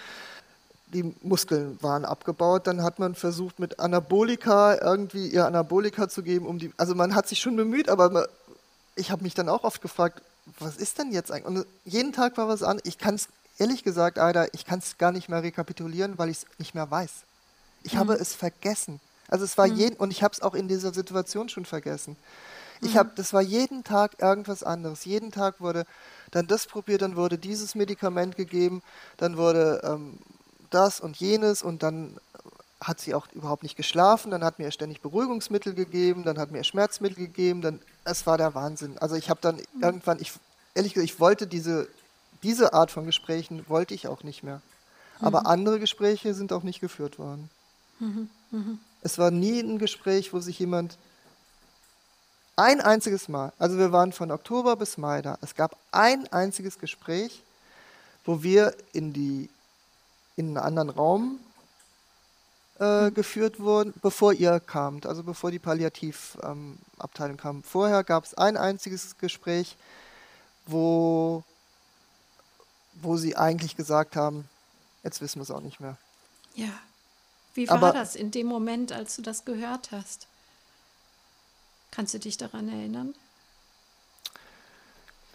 Die Muskeln waren abgebaut. Dann hat man versucht, mit Anabolika irgendwie ihr Anabolika zu geben, um die. Also man hat sich schon bemüht, aber man, ich habe mich dann auch oft gefragt, was ist denn jetzt eigentlich? Und jeden Tag war was an. Ich kann es ehrlich gesagt, Aida, ich kann es gar nicht mehr rekapitulieren, weil ich es nicht mehr weiß. Ich mhm. habe es vergessen. Also es war mhm. jeden, und ich habe es auch in dieser Situation schon vergessen. Ich mhm. habe, das war jeden Tag irgendwas anderes. Jeden Tag wurde dann das probiert, dann wurde dieses Medikament gegeben, dann wurde ähm, das und jenes und dann hat sie auch überhaupt nicht geschlafen, dann hat mir ständig Beruhigungsmittel gegeben, dann hat mir Schmerzmittel gegeben, dann, es war der Wahnsinn. Also ich habe dann mhm. irgendwann, ich, ehrlich gesagt, ich wollte diese, diese Art von Gesprächen, wollte ich auch nicht mehr. Aber mhm. andere Gespräche sind auch nicht geführt worden. Mhm. Mhm. Es war nie ein Gespräch, wo sich jemand Ein einziges Mal. Also wir waren von Oktober bis Mai da. Es gab ein einziges Gespräch, wo wir in, die, in einen anderen Raum äh, geführt wurden, bevor ihr kamt, also bevor die Palliativabteilung ähm, kam. Vorher gab es ein einziges Gespräch, wo, wo sie eigentlich gesagt haben, jetzt wissen wir es auch nicht mehr. Ja. Wie war Aber, das in dem Moment, als du das gehört hast? Kannst du dich daran erinnern?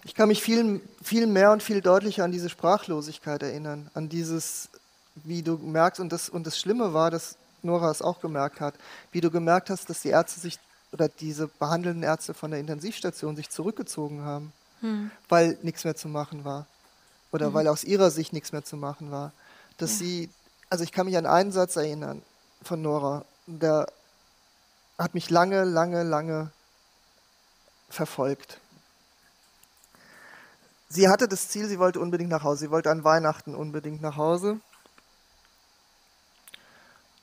Ich kann mich viel, viel mehr und viel deutlicher an diese Sprachlosigkeit erinnern, an dieses, wie du merkst, und das, und das Schlimme war, dass Nora es auch gemerkt hat, wie du gemerkt hast, dass die Ärzte sich oder diese behandelnden Ärzte von der Intensivstation sich zurückgezogen haben, hm. weil nichts mehr zu machen war. Oder hm. weil aus ihrer Sicht nichts mehr zu machen war. Dass ja. sie, also ich kann mich an einen Satz erinnern von Nora, der hat mich lange, lange, lange verfolgt. Sie hatte das Ziel, sie wollte unbedingt nach Hause. Sie wollte an Weihnachten unbedingt nach Hause.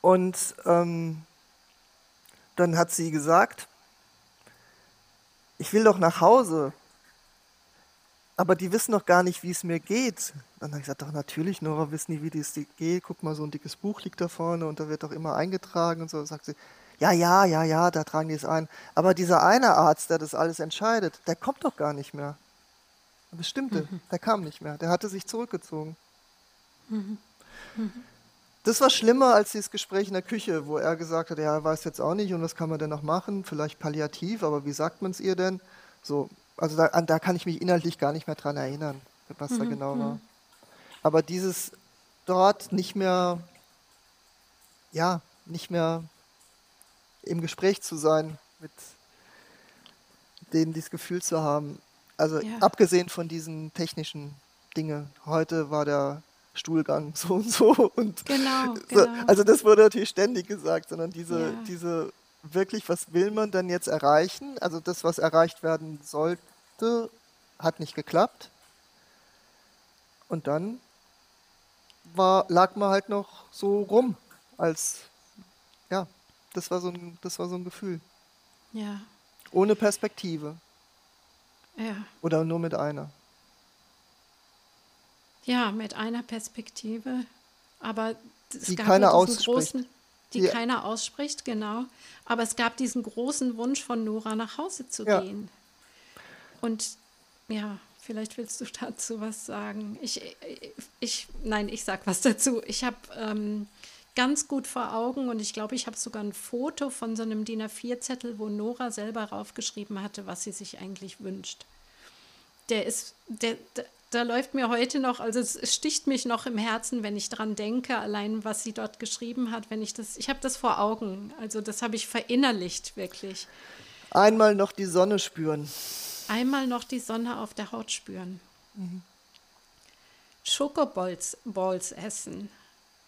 Und ähm, dann hat sie gesagt, ich will doch nach Hause, aber die wissen doch gar nicht, wie es mir geht. Dann habe ich gesagt, doch natürlich, Nora wissen die, wie es dir geht. Guck mal, so ein dickes Buch liegt da vorne und da wird doch immer eingetragen und so. Sagt sie, ja, ja, ja, ja, da tragen die es ein. Aber dieser eine Arzt, der das alles entscheidet, der kommt doch gar nicht mehr. Das stimmte, mhm. der kam nicht mehr. Der hatte sich zurückgezogen. Mhm. Mhm. Das war schlimmer als dieses Gespräch in der Küche, wo er gesagt hat, ja, er weiß jetzt auch nicht und was kann man denn noch machen? Vielleicht palliativ, aber wie sagt man es ihr denn? So, also da, da, kann ich mich inhaltlich gar nicht mehr dran erinnern, was mhm, da genau war. Mhm. Aber dieses dort nicht mehr, ja, nicht mehr im Gespräch zu sein mit denen, dieses Gefühl zu haben. Also ja. abgesehen von diesen technischen Dingen. Heute war der Stuhlgang *laughs* so und so. Und genau, genau. also das wurde natürlich ständig gesagt, sondern diese, ja. diese wirklich, was will man dann jetzt erreichen? Also das, was erreicht werden sollte, hat nicht geklappt. Und dann war, lag man halt noch so rum, als, ja, das war so ein, das war so ein Gefühl. Ja. Ohne Perspektive. Ja. Oder nur mit einer. Ja, mit einer Perspektive, aber es die gab keiner ausspricht. Großen, die, die keiner ausspricht, genau. Aber es gab diesen großen Wunsch von Nora nach Hause zu ja. gehen. Und ja, vielleicht willst du dazu was sagen. Ich, ich, nein, ich sag was dazu. Ich habe ähm, ganz gut vor Augen und ich glaube, ich habe sogar ein Foto von so einem DIN A4-Zettel, wo Nora selber raufgeschrieben hatte, was sie sich eigentlich wünscht. Der ist, der, der da läuft mir heute noch, also es sticht mich noch im Herzen, wenn ich dran denke, allein was sie dort geschrieben hat, wenn ich das, ich habe das vor Augen, also das habe ich verinnerlicht wirklich. Einmal noch die Sonne spüren. Einmal noch die Sonne auf der Haut spüren. Mhm. Schokoballs Balls essen.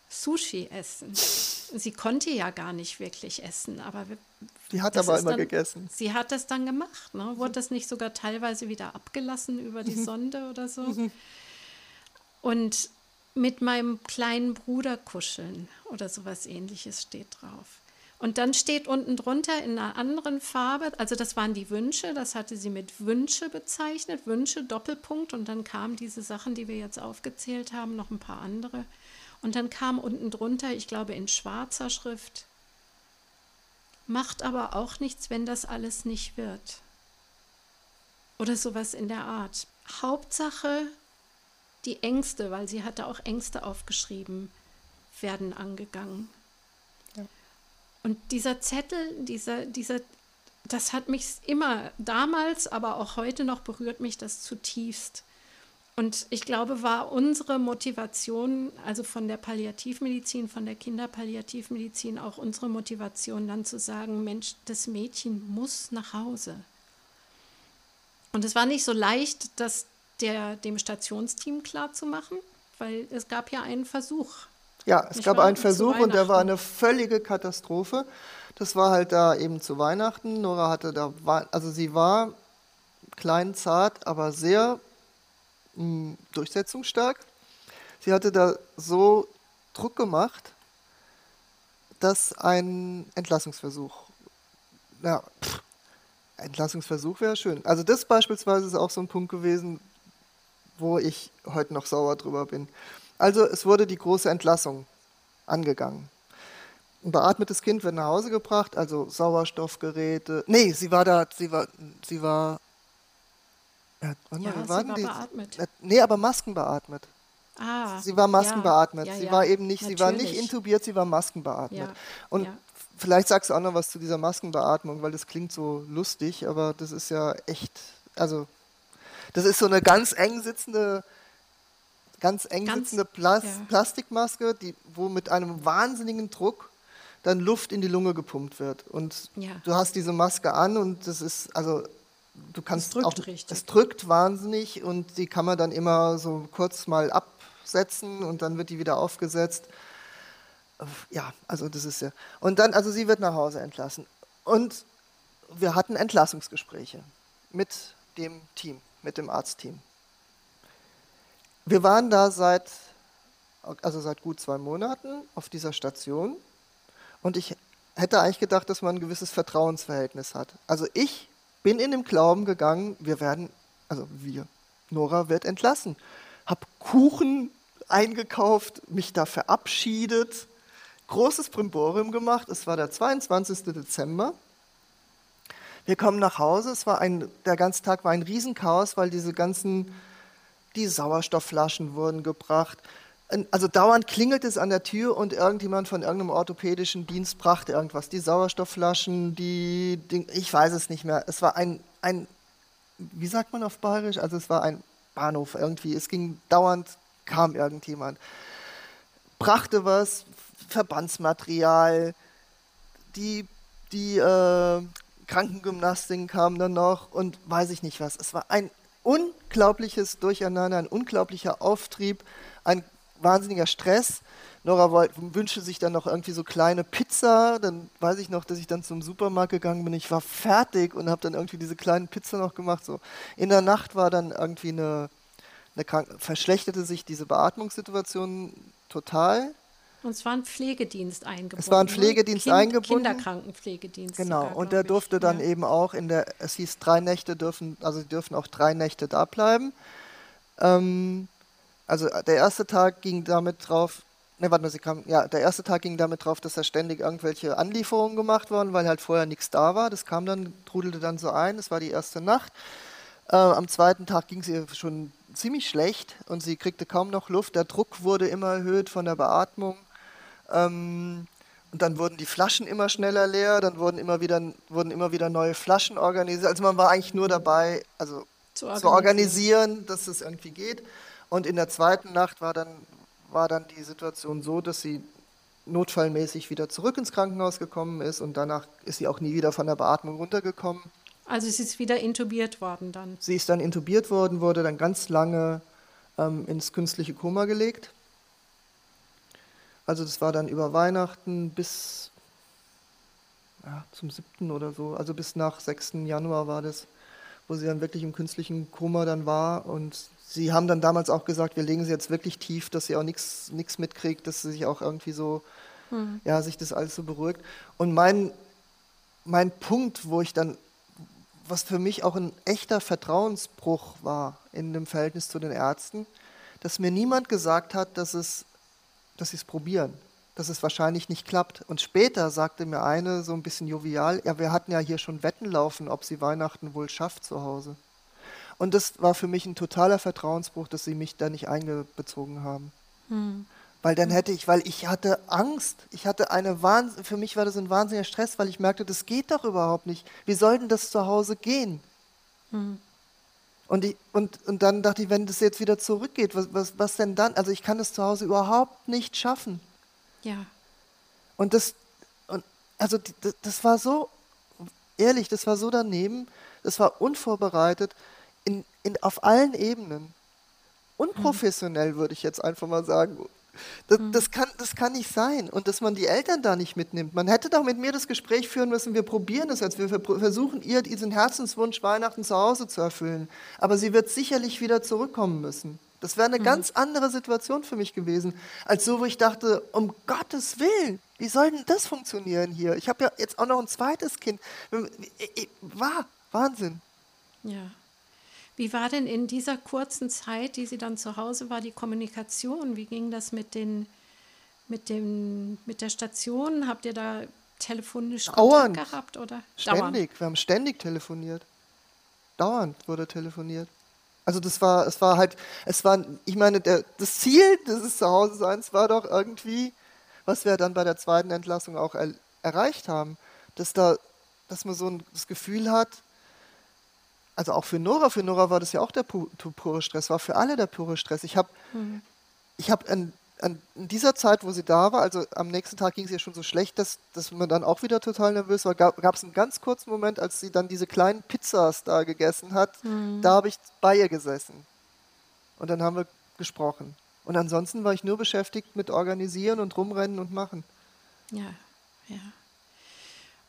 Sushi essen. Sie konnte ja gar nicht wirklich essen, aber die hat aber immer dann, gegessen. Sie hat das dann gemacht, ne? Wurde das nicht sogar teilweise wieder abgelassen über die. *laughs* Sonde oder so? Und mit meinem kleinen Bruder kuscheln oder sowas ähnliches steht drauf. Und dann steht unten drunter in einer anderen Farbe, also das waren die Wünsche, das hatte sie mit Wünsche bezeichnet, Wünsche, Doppelpunkt, und dann kamen diese Sachen, die wir jetzt aufgezählt haben, noch ein paar andere. Und dann kam unten drunter, ich glaube in schwarzer Schrift, macht aber auch nichts, wenn das alles nicht wird. Oder sowas in der Art. Hauptsache, die Ängste, weil sie hatte auch Ängste aufgeschrieben, werden angegangen. Ja. Und dieser Zettel, dieser, dieser, das hat mich immer damals, aber auch heute noch berührt mich das zutiefst. Und ich glaube, war unsere Motivation, also von der Palliativmedizin, von der Kinderpalliativmedizin, auch unsere Motivation, dann zu sagen, Mensch, das Mädchen muss nach Hause. Und es war nicht so leicht, das der, dem Stationsteam klarzumachen, weil es gab ja einen Versuch. Ja, es gab einen Versuch und der war eine völlige Katastrophe. Das war halt da eben zu Weihnachten. Nora hatte da, also sie war klein, zart, aber sehr durchsetzungsstark. Sie hatte da so Druck gemacht, dass ein Entlassungsversuch, ja, pff, Entlassungsversuch wäre schön. Also das beispielsweise ist auch so ein Punkt gewesen, wo ich heute noch sauer drüber bin. Also es wurde die große Entlassung angegangen. Ein beatmetes Kind wird nach Hause gebracht, also Sauerstoffgeräte. Nee, sie war da, sie war, sie war. Ja, ja mal, sie war die? beatmet. Nee, aber maskenbeatmet. Ah, sie war maskenbeatmet. Ja, ja, sie war eben nicht, natürlich. sie war nicht intubiert, sie war maskenbeatmet. Und vielleicht sagst du auch noch was zu dieser Maskenbeatmung, weil das klingt so lustig, aber das ist ja echt, also das ist so eine ganz eng sitzende, ganz eng ganz, sitzende Plas ja. Plastikmaske, die, wo mit einem wahnsinnigen Druck dann Luft in die Lunge gepumpt wird. Und ja. du hast diese Maske an und das ist, also du kannst es drückt auch, richtig. es drückt wahnsinnig und die kann man dann immer so kurz mal absetzen und dann wird die wieder aufgesetzt. Ja, also das ist ja. Und dann, also sie wird nach Hause entlassen. Und wir hatten Entlassungsgespräche mit dem Team mit dem Arztteam. Wir waren da seit, also seit gut zwei Monaten auf dieser Station und ich hätte eigentlich gedacht, dass man ein gewisses Vertrauensverhältnis hat. Also ich bin in dem Glauben gegangen, wir werden, also wir, Nora wird entlassen. Hab Kuchen eingekauft, mich da verabschiedet, großes Brimborium gemacht. Es war der 22. Dezember wir kommen nach Hause, es war ein, der ganze Tag war ein Riesenchaos, weil diese ganzen, die Sauerstoffflaschen wurden gebracht. Also dauernd klingelt es an der Tür und irgendjemand von irgendeinem orthopädischen Dienst brachte irgendwas. Die Sauerstoffflaschen, die, die ich weiß es nicht mehr. Es war ein, ein, wie sagt man auf Bayerisch? Also es war ein Bahnhof irgendwie. Es ging dauernd, kam irgendjemand, brachte was, Verbandsmaterial, die, die äh, Krankengymnastiken kamen dann noch und weiß ich nicht was. Es war ein unglaubliches Durcheinander, ein unglaublicher Auftrieb, ein wahnsinniger Stress. Nora wünschte sich dann noch irgendwie so kleine Pizza. Dann weiß ich noch, dass ich dann zum Supermarkt gegangen bin. Ich war fertig und habe dann irgendwie diese kleinen Pizza noch gemacht. So in der Nacht war dann irgendwie eine, eine Krank verschlechterte sich diese Beatmungssituation total. Und es war ein Pflegedienst eingebunden. Es war ein ne? Pflegedienst kind, eingebunden. Kinderkrankenpflegedienst. Genau, sogar, und der durfte ich. dann ja. eben auch in der, es hieß drei Nächte dürfen, also sie dürfen auch drei Nächte da bleiben. Ähm, also der erste Tag ging damit drauf, ne, warte mal, sie kam, ja, der erste Tag ging damit drauf, dass da ständig irgendwelche Anlieferungen gemacht wurden, weil halt vorher nichts da war. Das kam dann, trudelte dann so ein, das war die erste Nacht. Äh, am zweiten Tag ging es ihr schon ziemlich schlecht und sie kriegte kaum noch Luft. Der Druck wurde immer erhöht von der Beatmung. Ähm, und dann wurden die Flaschen immer schneller leer, dann wurden immer wieder, wurden immer wieder neue Flaschen organisiert. Also man war eigentlich nur dabei, also zu organisieren, zu organisieren dass es irgendwie geht. Und in der zweiten Nacht war dann, war dann die Situation so, dass sie notfallmäßig wieder zurück ins Krankenhaus gekommen ist und danach ist sie auch nie wieder von der Beatmung runtergekommen. Also sie ist wieder intubiert worden dann? Sie ist dann intubiert worden, wurde dann ganz lange ähm, ins künstliche Koma gelegt. Also das war dann über Weihnachten bis ja, zum 7. oder so, also bis nach 6. Januar war das, wo sie dann wirklich im künstlichen Koma dann war. Und sie haben dann damals auch gesagt, wir legen sie jetzt wirklich tief, dass sie auch nichts mitkriegt, dass sie sich auch irgendwie so, hm. ja, sich das alles so beruhigt. Und mein, mein Punkt, wo ich dann, was für mich auch ein echter Vertrauensbruch war in dem Verhältnis zu den Ärzten, dass mir niemand gesagt hat, dass es dass sie es probieren, dass es wahrscheinlich nicht klappt. Und später sagte mir eine so ein bisschen jovial, ja, wir hatten ja hier schon Wetten laufen, ob sie Weihnachten wohl schafft zu Hause. Und das war für mich ein totaler Vertrauensbruch, dass sie mich da nicht eingebezogen haben. Hm. Weil dann hätte ich, weil ich hatte Angst, ich hatte eine Wahnsinn, für mich war das ein wahnsinniger Stress, weil ich merkte, das geht doch überhaupt nicht. Wie soll denn das zu Hause gehen? Hm. Und, ich, und, und dann dachte ich, wenn das jetzt wieder zurückgeht, was, was, was denn dann? Also ich kann das zu Hause überhaupt nicht schaffen. Ja. Und das, und also das, das war so, ehrlich, das war so daneben, das war unvorbereitet in, in, auf allen Ebenen. Unprofessionell, würde ich jetzt einfach mal sagen. Das, mhm. das, kann, das kann nicht sein. Und dass man die Eltern da nicht mitnimmt. Man hätte doch mit mir das Gespräch führen müssen, wir probieren es jetzt, wir versuchen ihr diesen Herzenswunsch Weihnachten zu Hause zu erfüllen. Aber sie wird sicherlich wieder zurückkommen müssen. Das wäre eine mhm. ganz andere Situation für mich gewesen, als so, wo ich dachte, um Gottes Willen, wie soll denn das funktionieren hier? Ich habe ja jetzt auch noch ein zweites Kind. War, Wahnsinn. Ja. Wie war denn in dieser kurzen Zeit, die sie dann zu Hause war, die Kommunikation? Wie ging das mit den mit dem mit der Station? Habt ihr da telefonisch Dauernd. Kontakt gehabt oder Ständig. Dauernd? Wir haben ständig telefoniert. Dauernd wurde telefoniert. Also das war, es war halt, es war, ich meine, der, das Ziel dieses Zuhause-Seins war doch irgendwie, was wir dann bei der zweiten Entlassung auch er, erreicht haben, dass da, dass man so ein, das Gefühl hat, also auch für Nora, für Nora war das ja auch der pu pure Stress, war für alle der pure Stress. Ich habe, Mhm. ich habe an, an in dieser Zeit, wo sie da war, also am nächsten Tag ging es ihr schon so schlecht, dass, dass man dann auch wieder total nervös war. Gab es einen ganz kurzen Moment, als sie dann diese kleinen Pizzas da gegessen hat, da habe ich bei ihr gesessen. Und dann haben wir gesprochen. Und ansonsten war ich nur beschäftigt mit Organisieren und Rumrennen und Machen. Ja, ja.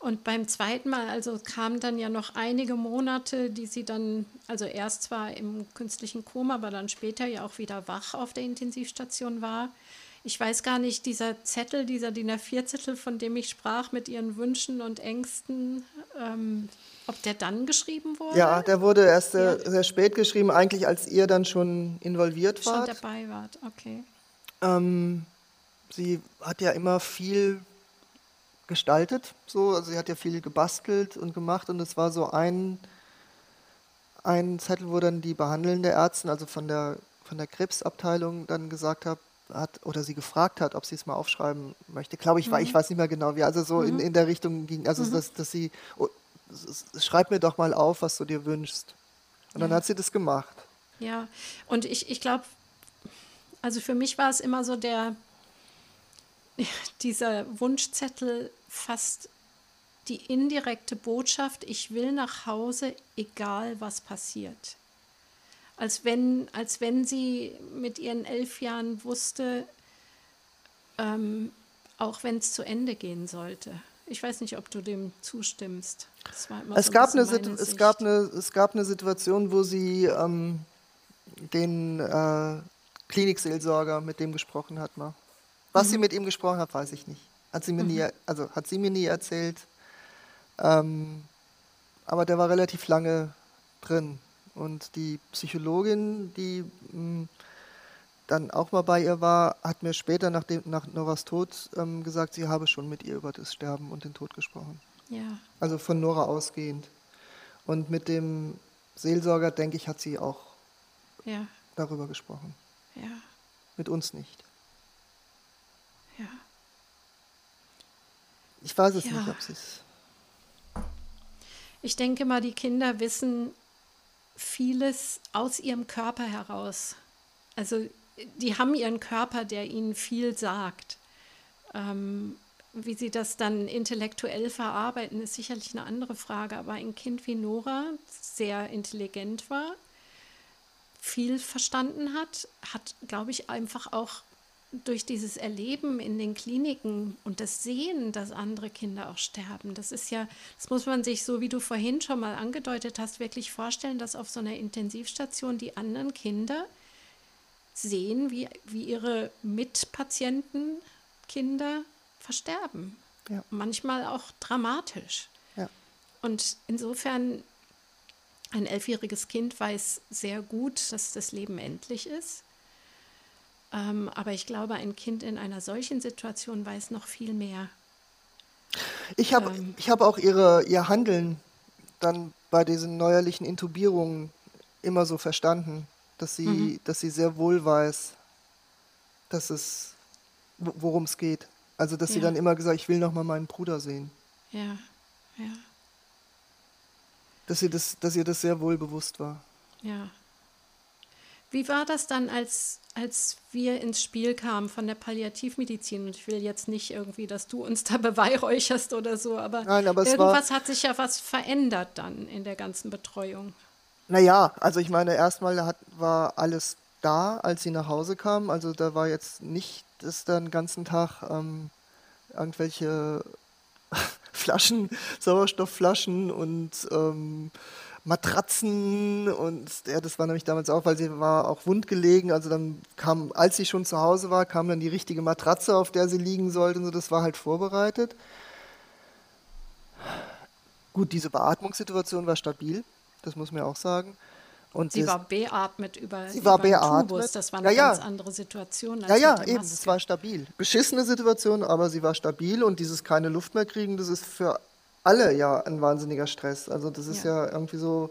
Und beim zweiten Mal, also kamen dann ja noch einige Monate, die sie dann, also erst zwar im künstlichen Koma, aber dann später ja auch wieder wach auf der Intensivstation war. Ich weiß gar nicht, dieser Zettel, dieser DIN A4-Zettel, von dem ich sprach, mit ihren Wünschen und Ängsten, ähm, ob der dann geschrieben wurde? Ja, der wurde erst sehr, sehr spät geschrieben, eigentlich als ihr dann schon involviert schon wart. dabei wart. Okay. Ähm, sie hat ja immer viel gestaltet, so, also sie hat ja viel gebastelt und gemacht und es war so ein, ein Zettel, wo dann die behandelnde Ärztin, also von der, von der Krebsabteilung, dann gesagt hat, hat oder sie gefragt hat, ob sie es mal aufschreiben möchte. Glaube ich, war, ich weiß nicht mehr genau wie, also so in, in der Richtung ging, also dass, dass sie, oh, schreib mir doch mal auf, was du dir wünschst. Und dann Ja. hat sie das gemacht. Ja, und ich, ich glaube, also für mich war es immer so der, *laughs* dieser Wunschzettel fast die indirekte Botschaft, ich will nach Hause, egal was passiert. Als wenn, als wenn sie mit ihren elf Jahren wusste, ähm, auch wenn es zu Ende gehen sollte. Ich weiß nicht, ob du dem zustimmst. Es, so ein gab eine, es, gab eine, es gab eine Situation, wo sie ähm, den äh, Klinikseelsorger mit dem gesprochen hat. Mal. Was sie mit ihm gesprochen hat, weiß ich nicht. Hat sie mir nie, also hat sie mir nie erzählt. Ähm, aber der war relativ lange drin. Und die Psychologin, die mh, dann auch mal bei ihr war, hat mir später nach, dem, nach Noras Tod ähm, gesagt, sie habe schon mit ihr über das Sterben und den Tod gesprochen. Ja, Also von Nora ausgehend. Und mit dem Seelsorger, denke ich, hat sie auch ja, darüber gesprochen. ja, Mit uns nicht. ja. Ich weiß es Ja. nicht, ob sie es. Ich denke mal, die Kinder wissen vieles aus ihrem Körper heraus. Also die haben ihren Körper, der ihnen viel sagt. Ähm, wie sie das dann intellektuell verarbeiten, ist sicherlich eine andere Frage. Aber ein Kind wie Nora, sehr intelligent war, viel verstanden hat, hat, glaube ich, einfach auch durch dieses Erleben in den Kliniken und das Sehen, dass andere Kinder auch sterben, das ist ja, das muss man sich, so wie du vorhin schon mal angedeutet hast, wirklich vorstellen, dass auf so einer Intensivstation die anderen Kinder sehen, wie, wie ihre Mitpatienten, Kinder versterben. Ja. Manchmal auch dramatisch. Ja. Und insofern, ein elfjähriges Kind weiß sehr gut, dass das Leben endlich ist. Ähm, aber ich glaube, ein Kind in einer solchen Situation weiß noch viel mehr. Ich habe Ähm. ich hab auch ihre, ihr Handeln dann bei diesen neuerlichen Intubierungen immer so verstanden, dass sie, Mhm. dass sie sehr wohl weiß, dass es, wo- worum es geht. Also, dass sie Ja. dann immer gesagt, ich will noch mal meinen Bruder sehen. Ja, ja, Dass ihr das, dass ihr das sehr wohl bewusst war. ja. Wie war das dann, als, als wir ins Spiel kamen von der Palliativmedizin? Und ich will jetzt nicht irgendwie, dass du uns da *laughs* beweihräucherst oder so, aber, Nein, aber war- irgendwas hat sich ja was verändert dann in der ganzen Betreuung. Naja, also ich meine, erstmal hat, war alles da, als sie nach Hause kam. Also da war jetzt nicht, dass da den ganzen Tag ähm, irgendwelche *laughs* Flaschen, Sauerstoffflaschen und ähm, Matratzen und ja, das war nämlich damals auch, weil sie war auch wund gelegen. Also dann kam, als sie schon zu Hause war, kam dann die richtige Matratze, auf der sie liegen sollte und so. Das war halt vorbereitet. Gut, diese Beatmungssituation war stabil, das muss man auch sagen. Und sie das, war beatmet über, sie war über beatmet. Tubus. Das war eine ja, ganz andere Situation. ja, ja, eben, es war stabil. Beschissene Situation, aber sie war stabil und dieses keine Luft mehr kriegen, das ist für alle ja ein wahnsinniger Stress. Also das ist ja, ja irgendwie so,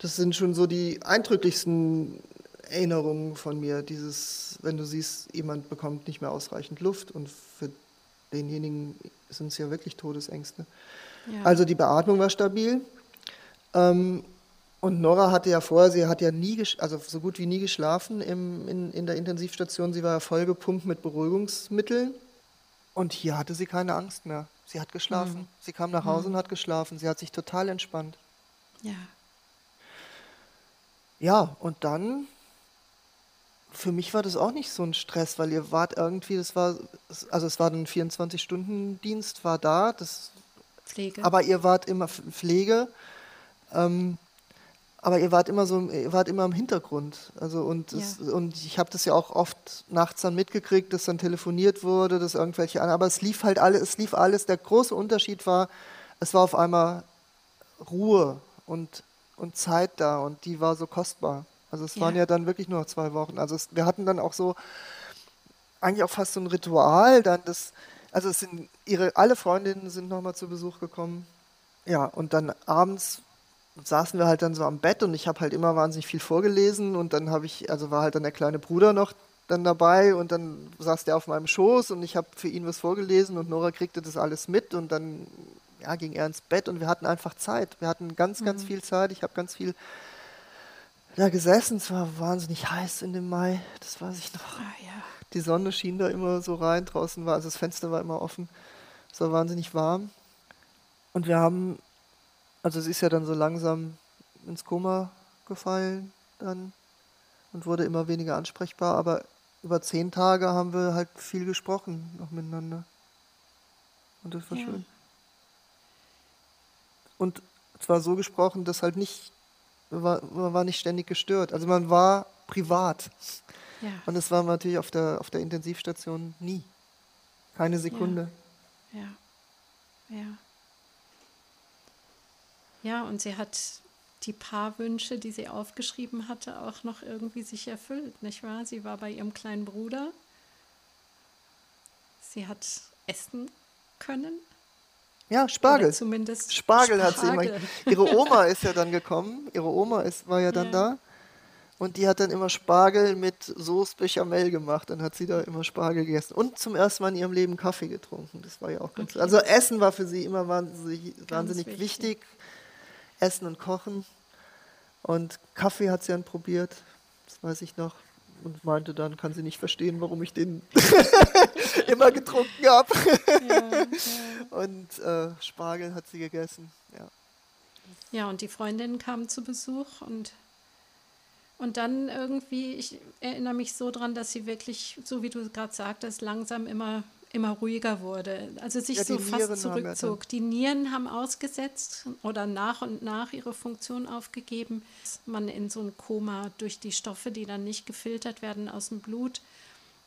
das sind schon so die eindrücklichsten Erinnerungen von mir, dieses, wenn du siehst, jemand bekommt nicht mehr ausreichend Luft und für denjenigen sind es ja wirklich Todesängste. Ja. Also die Beatmung war stabil. Ähm, und Nora hatte ja vorher, sie hat ja nie, also so gut wie nie geschlafen im, in, in der Intensivstation. Sie war ja vollgepumpt mit Beruhigungsmitteln. Und hier hatte sie keine Angst mehr. Sie hat geschlafen. Mhm. Sie kam nach Hause mhm. und hat geschlafen. Sie hat sich total entspannt. Ja. Ja, und dann, für mich war das auch nicht so ein Stress, weil ihr wart irgendwie, das war, also es war ein 24-Stunden-Dienst, war da. Das, Pflege. Aber ihr wart immer Pflege. Ähm, aber ihr wart immer so, ihr wart immer im Hintergrund. Also und, ja. es, und ich habe das ja auch oft nachts dann mitgekriegt, dass dann telefoniert wurde, dass irgendwelche anderen, aber es lief halt alles, es lief alles. Der große Unterschied war, es war auf einmal Ruhe und, und Zeit da und die war so kostbar. Also es ja. waren ja dann wirklich nur noch zwei Wochen. Also es, wir hatten dann auch so eigentlich auch fast so ein Ritual dann das, also es sind ihre alle Freundinnen sind nochmal zu Besuch gekommen. Ja, und dann abends saßen wir halt dann so am Bett und ich habe halt immer wahnsinnig viel vorgelesen und dann habe ich, also war halt dann der kleine Bruder noch dann dabei und dann saß der auf meinem Schoß und ich habe für ihn was vorgelesen und Nora kriegte das alles mit und dann ja, ging er ins Bett und wir hatten einfach Zeit. Wir hatten ganz, ganz mhm. viel Zeit. Ich habe ganz viel da gesessen. Es war wahnsinnig heiß in dem Mai, das weiß ich noch. Ah, ja. Die Sonne schien da immer so rein, draußen war, also das Fenster war immer offen. Es war wahnsinnig warm. Und wir haben also sie ist ja dann so langsam ins Koma gefallen dann und wurde immer weniger ansprechbar, aber über zehn Tage haben wir halt viel gesprochen noch miteinander. Und das war ja. schön. Und zwar so gesprochen, dass halt nicht, man war, man war nicht ständig gestört. Also man war privat. Ja. Und das war natürlich auf der, auf der Intensivstation nie. Keine Sekunde. Ja. ja. ja. Ja, und sie hat die paar Wünsche, die sie aufgeschrieben hatte, auch noch irgendwie sich erfüllt, nicht wahr? Sie war bei ihrem kleinen Bruder. Sie hat essen können. Ja, Spargel. Oder zumindest Spargel, Spargel, hat sie immer. Ihre Oma *laughs* ist ja dann gekommen. Ihre Oma ist, war ja dann ja. da. Und die hat dann immer Spargel mit Soße Bechamel gemacht. Dann hat sie da immer Spargel gegessen. Und zum ersten Mal in ihrem Leben Kaffee getrunken. Das war ja auch ganz. Okay. Also Essen war für sie immer wahnsinnig, wahnsinnig wichtig. wichtig. Essen und Kochen. Und Kaffee hat sie dann probiert, das weiß ich noch. Und meinte dann, kann sie nicht verstehen, warum ich den *laughs* immer getrunken habe. Ja. Und äh, Spargel hat sie gegessen. Ja. ja, und die Freundinnen kamen zu Besuch und und dann irgendwie, ich erinnere mich so dran, dass sie wirklich, so wie du gerade sagtest, langsam immer immer ruhiger wurde, also sich ja, so fast zurückzog. Die Nieren haben ausgesetzt oder nach und nach ihre Funktion aufgegeben. Man in so ein Koma durch die Stoffe, die dann nicht gefiltert werden aus dem Blut,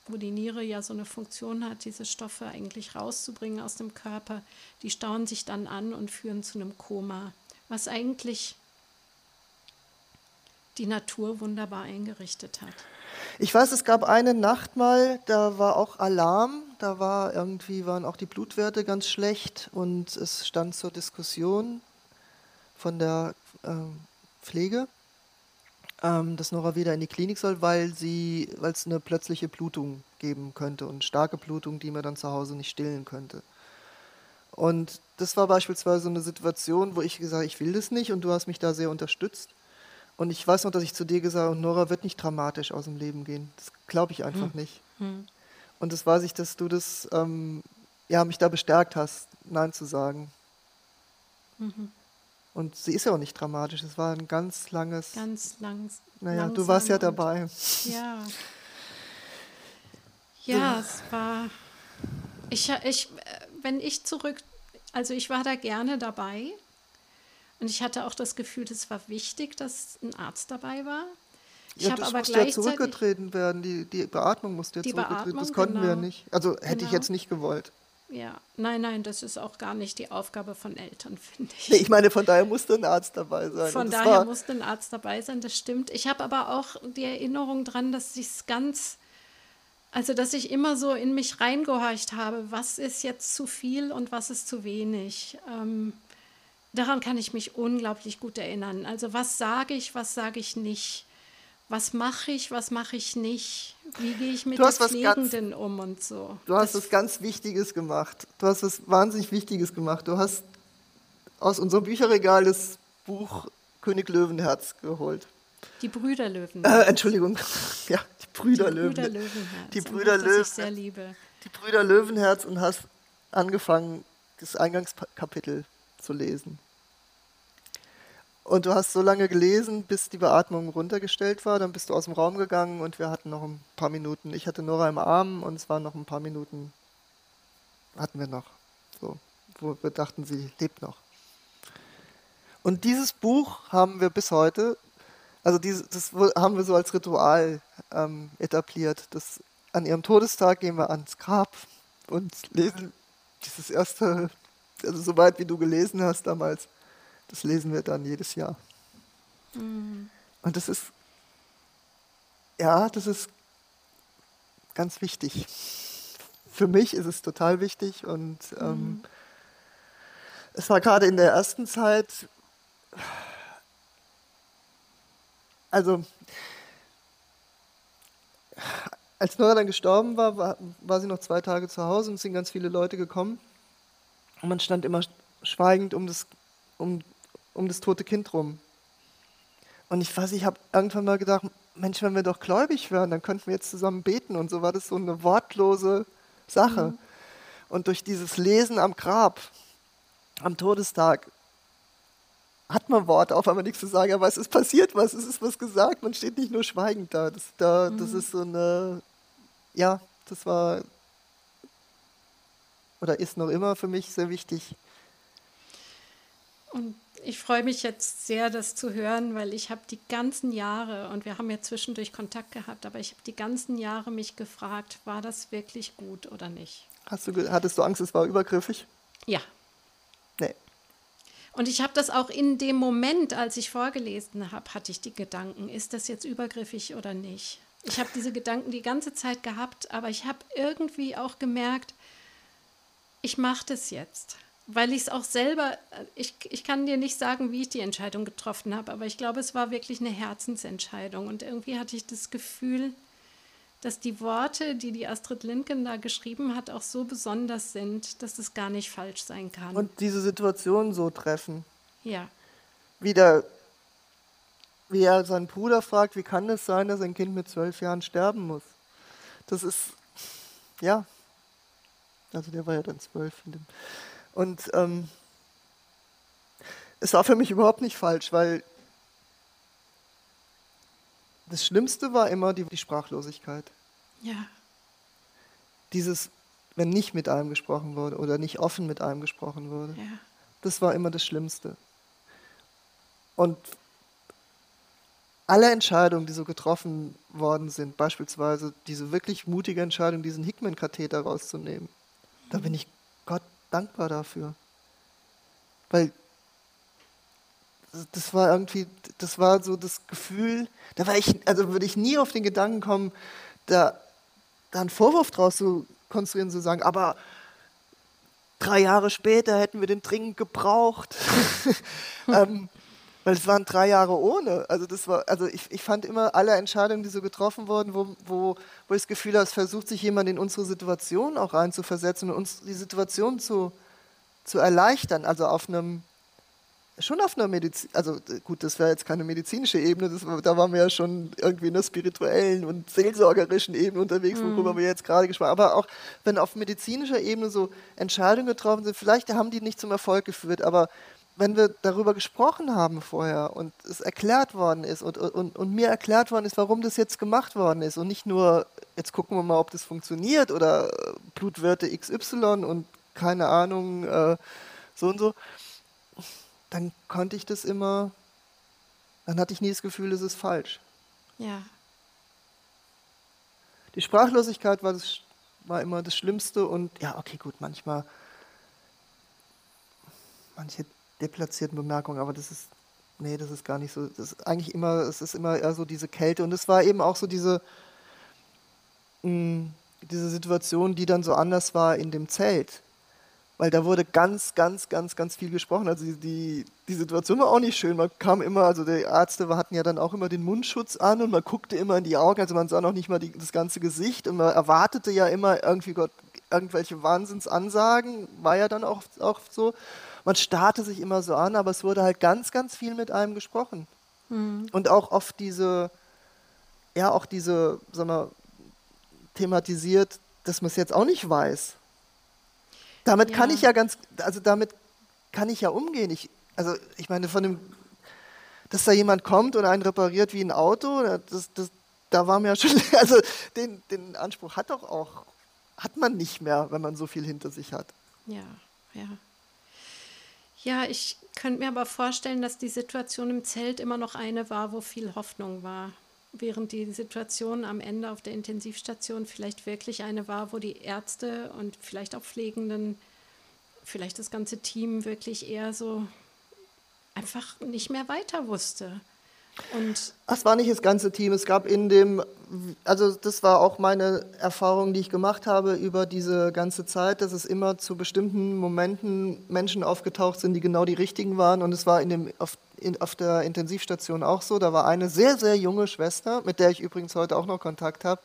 wo die Niere ja so eine Funktion hat, diese Stoffe eigentlich rauszubringen aus dem Körper, die stauen sich dann an und führen zu einem Koma, was eigentlich die Natur wunderbar eingerichtet hat. Ich weiß, es gab eine Nacht mal, da war auch Alarm, da war irgendwie waren auch die Blutwerte ganz schlecht und es stand zur Diskussion von der äh, Pflege, ähm, dass Nora wieder in die Klinik soll, weil sie, weil es eine plötzliche Blutung geben könnte und starke Blutung, die man dann zu Hause nicht stillen könnte. Und das war beispielsweise so eine Situation, wo ich gesagt habe, ich will das nicht und du hast mich da sehr unterstützt. Und ich weiß noch, dass ich zu dir gesagt habe, Nora wird nicht dramatisch aus dem Leben gehen. Das glaube ich einfach hm. nicht. Hm. Und das weiß ich, dass du das, ähm, ja, mich da bestärkt hast, Nein zu sagen. Mhm. Und sie ist ja auch nicht dramatisch. Es war ein ganz langes. Ganz langes. Naja, du warst ja dabei. *laughs* Ja. Ja, es war. Ich, ich, wenn ich zurück. Also, ich war da gerne dabei. Und ich hatte auch das Gefühl, es war wichtig, dass ein Arzt dabei war. Ich ja, das aber musste ja zurückgetreten werden. Die, die Beatmung musste ja zurückgetreten werden. Das konnten genau. wir nicht. Also hätte genau. ich jetzt nicht gewollt. Ja, nein, nein, das ist auch gar nicht die Aufgabe von Eltern, *laughs* finde ich. Nee, ich meine, von daher musste ein Arzt dabei sein. Von daher musste ein Arzt dabei sein, das stimmt. Ich habe aber auch die Erinnerung dran, dass ich es ganz, also dass ich immer so in mich reingehorcht habe, was ist jetzt zu viel und was ist zu wenig. Ähm, daran kann ich mich unglaublich gut erinnern. Also was sage ich, was sage ich nicht was mache ich, was mache ich nicht, wie gehe ich mit den Pflegenden ganz, um und so. Du hast was ganz Wichtiges gemacht. Du hast was wahnsinnig Wichtiges gemacht. Du hast aus unserem Bücherregal das Buch König Löwenherz geholt. Die Brüder Löwen. Äh, Entschuldigung, *laughs* ja, die Brüder die Löwen. Brüder Löwenherz. Die Brüder Löwen. Ich sehr liebe. Die Brüder Löwenherz und hast angefangen, das Eingangskapitel zu lesen. Und du hast so lange gelesen, bis die Beatmung runtergestellt war. Dann bist du aus dem Raum gegangen und wir hatten noch ein paar Minuten. Ich hatte Nora im Arm und es waren noch ein paar Minuten, hatten wir noch. So, wo wir dachten, sie lebt noch. Und dieses Buch haben wir bis heute, also dieses, das haben wir so als Ritual ähm, etabliert. Das, an ihrem Todestag gehen wir ans Grab und lesen dieses erste, also so weit wie du gelesen hast damals das lesen wir dann jedes Jahr. Mhm. Und das ist, ja, das ist ganz wichtig. Für mich ist es total wichtig und ähm, mhm. es war gerade in der ersten Zeit, also als Nora dann gestorben war, war, war sie noch zwei Tage zu Hause und es sind ganz viele Leute gekommen. Und man stand immer schweigend um das, um um das tote Kind rum. Und ich weiß, ich habe irgendwann mal gedacht, Mensch, wenn wir doch gläubig wären, dann könnten wir jetzt zusammen beten. Und so war das so eine wortlose Sache. Mhm. Und durch dieses Lesen am Grab, am Todestag, hat man Worte auf einmal nichts zu sagen, aber es ist passiert was, es ist was gesagt, man steht nicht nur schweigend da. Das, da, mhm. das ist so eine, ja, das war oder ist noch immer für mich sehr wichtig. Und ich freue mich jetzt sehr, das zu hören, weil ich habe die ganzen Jahre, und wir haben ja zwischendurch Kontakt gehabt, aber ich habe die ganzen Jahre mich gefragt, war das wirklich gut oder nicht? Hast du, hattest du Angst, es war übergriffig? Ja. Nee. Und ich habe das auch in dem Moment, als ich vorgelesen habe, hatte ich die Gedanken, ist das jetzt übergriffig oder nicht? Ich habe diese Gedanken die ganze Zeit gehabt, aber ich habe irgendwie auch gemerkt, ich mache das jetzt weil ich es auch selber, äh, ich, ich kann dir nicht sagen, wie ich die Entscheidung getroffen habe, aber ich glaube, es war wirklich eine Herzensentscheidung. Und irgendwie hatte ich das Gefühl, dass die Worte, die die Astrid Lindgren da geschrieben hat, auch so besonders sind, dass es gar nicht falsch sein kann. Und diese Situation so treffen. Ja. Wieder, wie er seinen Bruder fragt, wie kann es sein, dass ein Kind mit zwölf Jahren sterben muss? Das ist, ja, also der war ja dann zwölf. In dem, und ähm, es war für mich überhaupt nicht falsch, weil das Schlimmste war immer die, die Sprachlosigkeit. Ja. Dieses, wenn nicht mit einem gesprochen wurde oder nicht offen mit einem gesprochen wurde. Ja. Das war immer das Schlimmste. Und alle Entscheidungen, die so getroffen worden sind, beispielsweise diese wirklich mutige Entscheidung, diesen Hickman-Katheter rauszunehmen, mhm. da bin ich Gott dankbar dafür. Weil das war irgendwie, das war so das Gefühl, da war ich, also würde ich nie auf den Gedanken kommen, da, da einen Vorwurf draus zu konstruieren, zu sagen, aber drei Jahre später hätten wir den dringend gebraucht. *laughs* ähm, weil es waren drei Jahre ohne. Also das war, also ich, ich fand immer alle Entscheidungen, die so getroffen wurden, wo, wo, wo ich das Gefühl habe, es versucht sich jemand in unsere Situation auch reinzuversetzen und uns die Situation zu, zu erleichtern. Also auf einem, schon auf einer Medizin, also gut, das wäre jetzt keine medizinische Ebene, das, da waren wir ja schon irgendwie in der spirituellen und seelsorgerischen Ebene unterwegs, worüber mhm. wir jetzt gerade gesprochen haben. Aber auch wenn auf medizinischer Ebene so Entscheidungen getroffen sind, vielleicht haben die nicht zum Erfolg geführt, aber wenn wir darüber gesprochen haben vorher und es erklärt worden ist und, und, und mir erklärt worden ist, warum das jetzt gemacht worden ist und nicht nur, jetzt gucken wir mal, ob das funktioniert oder Blutwerte XY und keine Ahnung, äh, so und so, dann konnte ich das immer, dann hatte ich nie das Gefühl, es ist falsch. Ja. Die Sprachlosigkeit war das, war immer das Schlimmste und ja, okay, gut, manchmal manche deplatzierten Bemerkungen, aber das ist, nee, das ist gar nicht so. Das ist eigentlich immer, es ist immer eher so diese Kälte und es war eben auch so diese, mh, mm, diese Situation, die dann so anders war in dem Zelt. Weil da wurde ganz, ganz, ganz, ganz viel gesprochen. Also die, die, die Situation war auch nicht schön. Man kam immer, also die Ärzte hatten ja dann auch immer den Mundschutz an und man guckte immer in die Augen, also man sah noch nicht mal die, das ganze Gesicht und man erwartete ja immer irgendwie Gott, irgendwelche Wahnsinnsansagen, war ja dann auch, auch so man starrte sich immer so an, aber es wurde halt ganz, ganz viel mit einem gesprochen. Mhm. Und auch oft diese, ja, auch diese, sag mal, thematisiert, dass man es jetzt auch nicht weiß. Damit ja. kann ich ja ganz, also damit kann ich ja umgehen. Ich, also ich meine, von dem, dass da jemand kommt und einen repariert wie ein Auto, das, das, da war mir ja schon, *laughs* also den, den Anspruch hat doch auch, hat man nicht mehr, wenn man so viel hinter sich hat. Ja, ja. Ja, ich könnte mir aber vorstellen, dass die Situation im Zelt immer noch eine war, wo viel Hoffnung war. Während die Situation am Ende auf der Intensivstation vielleicht wirklich eine war, wo die Ärzte und vielleicht auch Pflegenden, vielleicht das ganze Team wirklich eher so einfach nicht mehr weiter wusste. Und das war nicht das ganze Team. Es gab in dem, also das war auch meine Erfahrung, die ich gemacht habe über diese ganze Zeit, dass es immer zu bestimmten Momenten Menschen aufgetaucht sind, die genau die richtigen waren. Und es war in dem, auf, in, auf der Intensivstation auch so. Da war eine sehr, sehr junge Schwester, mit der ich übrigens heute auch noch Kontakt habe.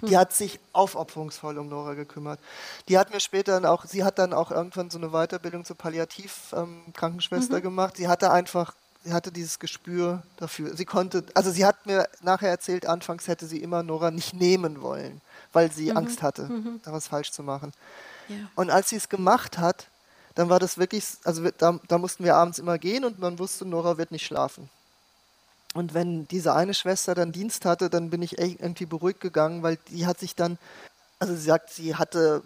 Die hm. hat sich aufopferungsvoll um Nora gekümmert. Die hat mir später dann auch, sie hat dann auch irgendwann so eine Weiterbildung zur Palliativ-Krankenschwester ähm, mhm. gemacht. Sie hatte einfach sie hatte dieses Gespür dafür. Sie konnte, also sie hat mir nachher erzählt, anfangs hätte sie immer Nora nicht nehmen wollen, weil sie mhm. Angst hatte, mhm. da was falsch zu machen. Ja. Und als sie es gemacht hat, dann war das wirklich, also da, da mussten wir abends immer gehen und man wusste, Nora wird nicht schlafen. Und wenn diese eine Schwester dann Dienst hatte, dann bin ich irgendwie beruhigt gegangen, weil die hat sich dann, also sie sagt, sie hatte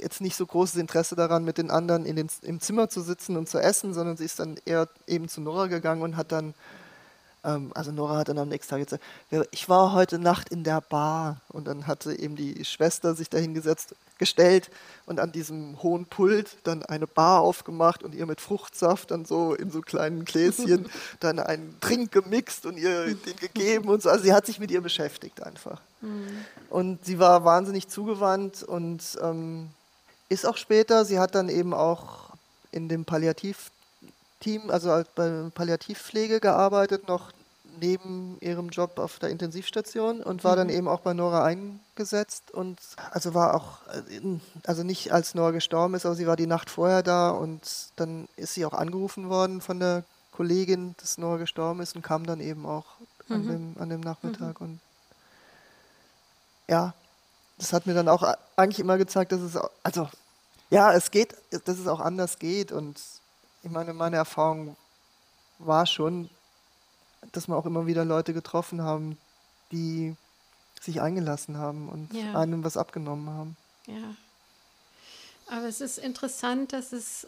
jetzt nicht so großes Interesse daran, mit den anderen in den, im Zimmer zu sitzen und zu essen, sondern sie ist dann eher eben zu Nora gegangen und hat dann, ähm, also Nora hat dann am nächsten Tag gesagt, ich war heute Nacht in der Bar und dann hatte eben die Schwester sich dahingesetzt, gestellt und an diesem hohen Pult dann eine Bar aufgemacht und ihr mit Fruchtsaft dann so in so kleinen Gläschen *laughs* dann einen Trink gemixt und ihr den gegeben und so. Also sie hat sich mit ihr beschäftigt einfach. Mhm. Und sie war wahnsinnig zugewandt und ähm, ist auch später. Sie hat dann eben auch in dem Palliativteam, also bei Palliativpflege gearbeitet, noch neben ihrem Job auf der Intensivstation und war mhm. dann eben auch bei Nora eingesetzt und also war auch, also nicht als Nora gestorben ist, aber sie war die Nacht vorher da und dann ist sie auch angerufen worden von der Kollegin, dass Nora gestorben ist und kam dann eben auch mhm. an, dem, an dem Nachmittag mhm. und ja, das hat mir dann auch eigentlich immer gezeigt, dass es, also ja, es geht, dass es auch anders geht. Und ich meine, meine Erfahrung war schon, dass wir auch immer wieder Leute getroffen haben, die sich eingelassen haben und ja. einem was abgenommen haben. Ja. Aber es ist interessant, dass es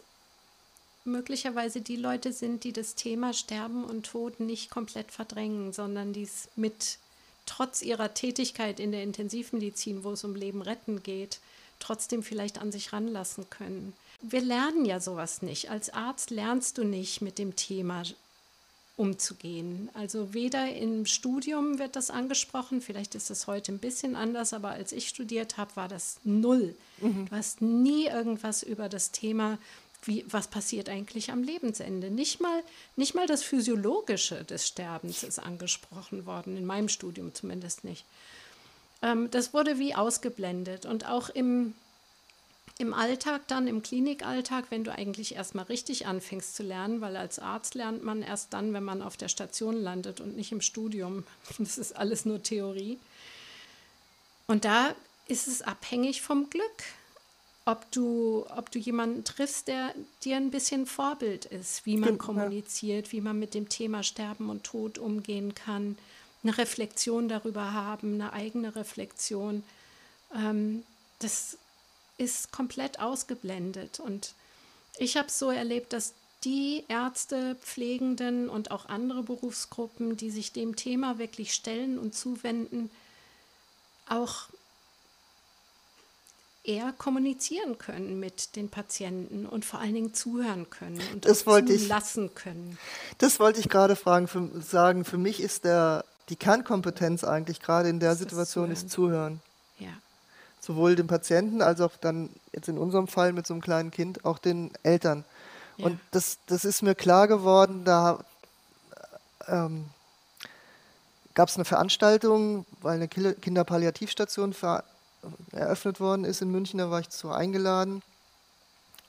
möglicherweise die Leute sind, die das Thema Sterben und Tod nicht komplett verdrängen, sondern die es mit trotz ihrer Tätigkeit in der Intensivmedizin, wo es um Leben retten geht, trotzdem vielleicht an sich ranlassen können. Wir lernen ja sowas nicht. Als Arzt lernst du nicht mit dem Thema umzugehen. Also weder im Studium wird das angesprochen, vielleicht ist es heute ein bisschen anders, aber als ich studiert habe, war das null. Mhm. Du hast nie irgendwas über das Thema wie, was passiert eigentlich am Lebensende. Nicht mal, nicht mal das Physiologische des Sterbens ist angesprochen worden, in meinem Studium zumindest nicht. Ähm, das wurde wie ausgeblendet. Und auch im, im Alltag dann, im Klinikalltag, wenn du eigentlich erstmal richtig anfängst zu lernen, weil als Arzt lernt man erst dann, wenn man auf der Station landet und nicht im Studium. *laughs* Das ist alles nur Theorie. Und da ist es abhängig vom Glück ob du, ob du jemanden triffst, der dir ein bisschen Vorbild ist, wie man kommuniziert, wie man mit dem Thema Sterben und Tod umgehen kann, eine Reflexion darüber haben, eine eigene Reflexion. Ähm, das ist komplett ausgeblendet. Und ich habe es so erlebt, dass die Ärzte, Pflegenden und auch andere Berufsgruppen, die sich dem Thema wirklich stellen und zuwenden, auch eher kommunizieren können mit den Patienten und vor allen Dingen zuhören können und das wollte lassen können. Das wollte ich gerade fragen, für, sagen. Für mich ist der, die Kernkompetenz eigentlich gerade in der das Situation ist Zuhören. Ja. Sowohl dem Patienten als auch dann jetzt in unserem Fall mit so einem kleinen Kind auch den Eltern. Ja. Und das, das ist mir klar geworden, da ähm, gab es eine Veranstaltung, weil eine Kinderpalliativstation eröffnet worden ist in München, da war ich zu eingeladen.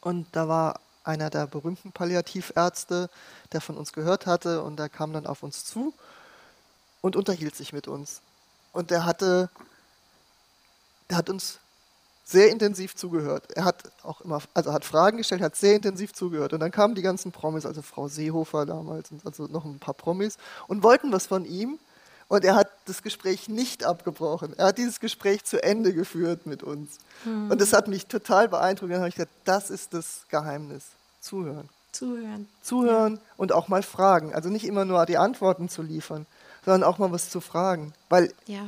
Und da war einer der berühmten Palliativärzte, der von uns gehört hatte, und der kam dann auf uns zu und unterhielt sich mit uns. Und der hatte, der hat uns sehr intensiv zugehört. Er hat auch immer, also hat Fragen gestellt, hat sehr intensiv zugehört. Und dann kamen die ganzen Promis, also Frau Seehofer damals, also noch ein paar Promis, und wollten was von ihm. Und er hat das Gespräch nicht abgebrochen. Er hat dieses Gespräch zu Ende geführt mit uns. Hm. Und das hat mich total beeindruckt. Dann habe ich gesagt, das ist das Geheimnis. Zuhören. Zuhören. Zuhören ja. und auch mal fragen. Also nicht immer nur die Antworten zu liefern, sondern auch mal was zu fragen. Weil, ja,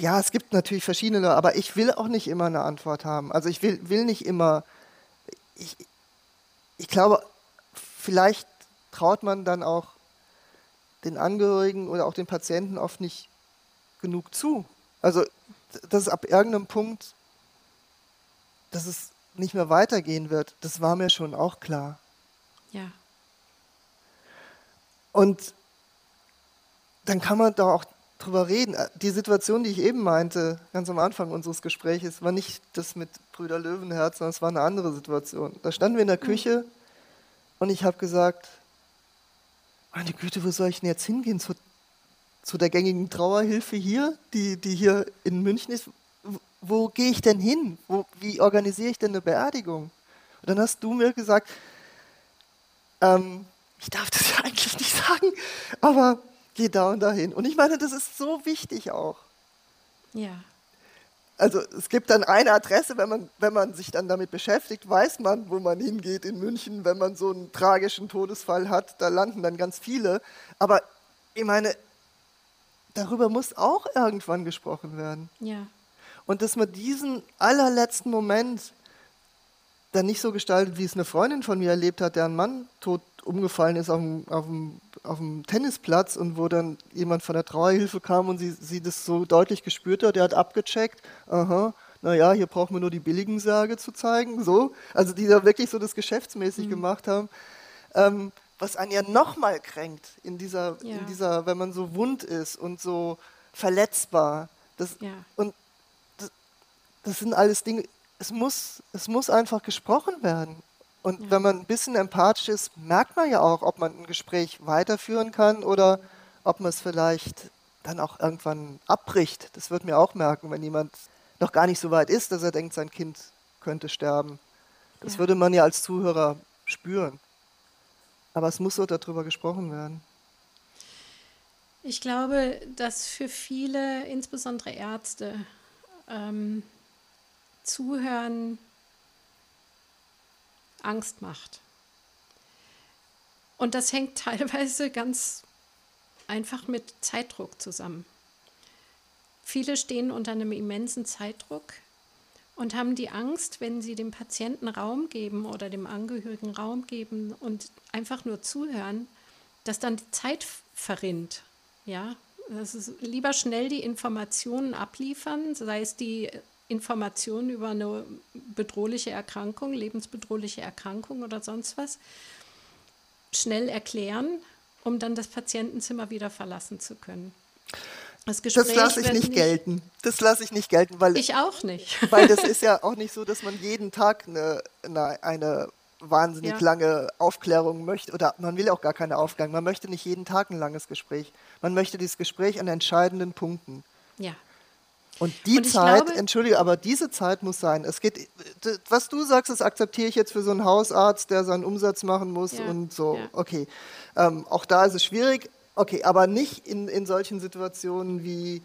ja es gibt natürlich verschiedene, aber ich will auch nicht immer eine Antwort haben. Also ich will, will nicht immer, ich, ich glaube, vielleicht traut man dann auch den Angehörigen oder auch den Patienten oft nicht genug zu. Also, dass es ab irgendeinem Punkt, dass es nicht mehr weitergehen wird, das war mir schon auch klar. Ja. Und dann kann man da auch drüber reden. Die Situation, die ich eben meinte, ganz am Anfang unseres Gesprächs, war nicht das mit Brüder Löwenherz, sondern es war eine andere Situation. Da standen wir in der mhm. Küche mhm. und ich habe gesagt, meine Güte, wo soll ich denn jetzt hingehen? Zu, zu der gängigen Trauerhilfe hier, die, die hier in München ist. Wo gehe ich denn hin? Wo, wie organisiere ich denn eine Beerdigung? Und dann hast du mir gesagt, ähm, ich darf das *laughs* ja eigentlich nicht sagen, aber geh da und dahin. Und ich meine, das ist so wichtig auch. Ja. Also es gibt dann eine Adresse, wenn man, wenn man sich dann damit beschäftigt, weiß man, wo man hingeht in München, wenn man so einen tragischen Todesfall hat. Da landen dann ganz viele. Aber ich meine, darüber muss auch irgendwann gesprochen werden. Ja. Und dass man diesen allerletzten Moment dann nicht so gestaltet, wie es eine Freundin von mir erlebt hat, deren Mann tot umgefallen ist auf dem, auf dem, auf dem Tennisplatz und wo dann jemand von der Trauerhilfe kam und sie, sie das so deutlich gespürt hat, der hat abgecheckt, aha, naja, hier brauchen wir nur die billigen Särge zu zeigen, so. Also die da wirklich so das geschäftsmäßig mhm. gemacht haben. Ähm, was einen ja nochmal kränkt in dieser, ja. in dieser, wenn man so wund ist und so verletzbar. Das, ja. Und das, das sind alles Dinge, es muss, es muss einfach gesprochen werden. Und ja. wenn man ein bisschen empathisch ist, merkt man ja auch, ob man ein Gespräch weiterführen kann oder ob man es vielleicht dann auch irgendwann abbricht. Das wird mir auch merken, wenn jemand noch gar nicht so weit ist, dass er denkt, sein Kind könnte sterben. Das ja. würde man ja als Zuhörer spüren. Aber es muss so darüber gesprochen werden. Ich glaube, dass für viele, insbesondere Ärzte, ähm, Zuhören Angst macht. Und das hängt *laughs* teilweise ganz einfach mit Zeitdruck zusammen. Viele stehen unter einem immensen Zeitdruck und haben die Angst, wenn sie dem Patienten Raum geben oder dem Angehörigen Raum geben und einfach nur zuhören, dass dann die Zeit verrinnt. Ja, das ist lieber schnell die Informationen abliefern, sei es die Informationen über eine bedrohliche Erkrankung, lebensbedrohliche Erkrankung oder sonst was, schnell erklären, um dann das Patientenzimmer wieder verlassen zu können. Das, das lasse ich nicht, nicht gelten. Das lasse ich nicht gelten, weil ich auch nicht. *laughs* Weil das ist ja auch nicht so, dass man jeden Tag eine, eine, eine wahnsinnig ja. lange Aufklärung möchte oder man will auch gar keine Aufklärung. Man möchte nicht jeden Tag ein langes Gespräch. Man möchte dieses Gespräch an entscheidenden Punkten. Ja. Und die und Zeit, glaube, entschuldige, aber diese Zeit muss sein. Es geht, was du sagst, das akzeptiere ich jetzt für so einen Hausarzt, der seinen Umsatz machen muss ja, und so. Ja. Okay, ähm, auch da ist es schwierig. Okay, aber nicht in, in solchen Situationen wie,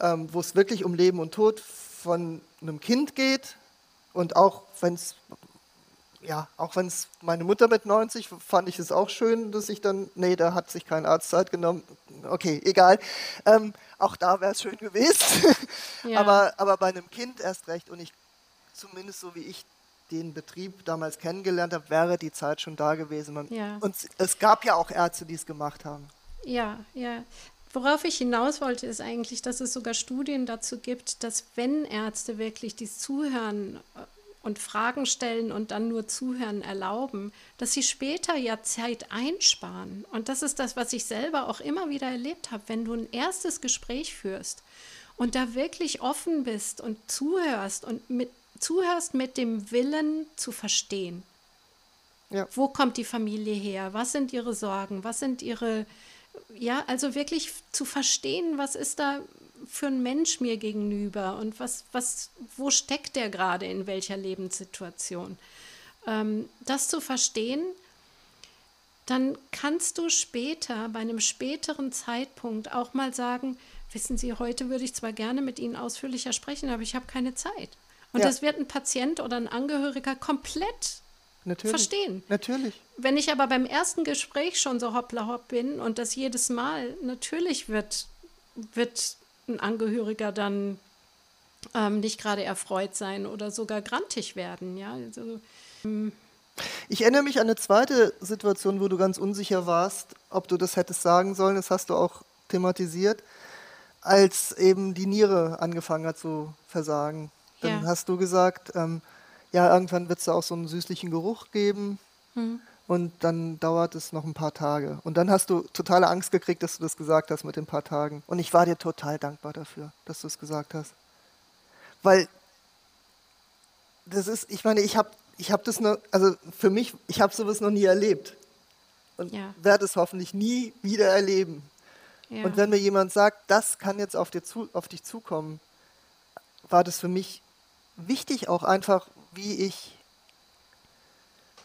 ähm, wo es wirklich um Leben und Tod von einem Kind geht und auch wenn es ja, auch wenn es meine Mutter mit 90 fand ich es auch schön, dass ich dann, nee, da hat sich kein Arzt Zeit genommen. Okay, egal. Ähm, auch da wäre es schön gewesen. *laughs* Ja. aber, aber bei einem Kind erst recht und ich, zumindest so wie ich den Betrieb damals kennengelernt habe, wäre die Zeit schon da gewesen. Man, ja. Und es gab ja auch Ärzte, die es gemacht haben. Ja, ja. Worauf ich hinaus wollte, ist eigentlich, dass es sogar Studien dazu gibt, dass wenn Ärzte wirklich dieses Zuhören äh, und Fragen stellen und dann nur zuhören erlauben, dass sie später ja Zeit einsparen. Und das ist das, was ich selber auch immer wieder erlebt habe. Wenn du ein erstes Gespräch führst und da wirklich offen bist und zuhörst und mit, zuhörst mit dem Willen zu verstehen. Ja. Wo kommt die Familie her? Was sind ihre Sorgen? Was sind ihre, ja, also wirklich zu verstehen, was ist da für ein Mensch mir gegenüber und was, was, wo steckt der gerade in welcher Lebenssituation? Ähm, das zu verstehen, dann kannst du später, bei einem späteren Zeitpunkt auch mal sagen, wissen Sie, heute würde ich zwar gerne mit Ihnen ausführlicher sprechen, aber ich habe keine Zeit. Und ja. das wird ein Patient oder ein Angehöriger komplett Natürlich. verstehen. Natürlich. Wenn ich aber beim ersten Gespräch schon so hoppla hopp bin und das jedes Mal, natürlich wird, wird ein Angehöriger dann ähm, nicht gerade erfreut sein oder sogar grantig werden. Ja? Also, ähm. Ich erinnere mich an eine zweite Situation, wo du ganz unsicher warst, ob du das hättest sagen sollen. Das hast du auch thematisiert, als eben die Niere angefangen hat zu versagen. Dann ja. hast du gesagt, ähm, ja, irgendwann wird es da auch so einen süßlichen Geruch geben. Mhm. Und dann dauert es noch ein paar Tage. Und dann hast du totale Angst gekriegt, dass du das gesagt hast mit den paar Tagen. Und ich war dir total dankbar dafür, dass du es gesagt hast. Weil das ist, ich meine, ich habe ich hab das noch, also für mich, ich habe sowas noch nie erlebt. Und ja. werde es hoffentlich nie wieder erleben. Ja. Und wenn mir jemand sagt, das kann jetzt auf, dir zu, auf dich zukommen, war das für mich wichtig auch einfach, wie ich,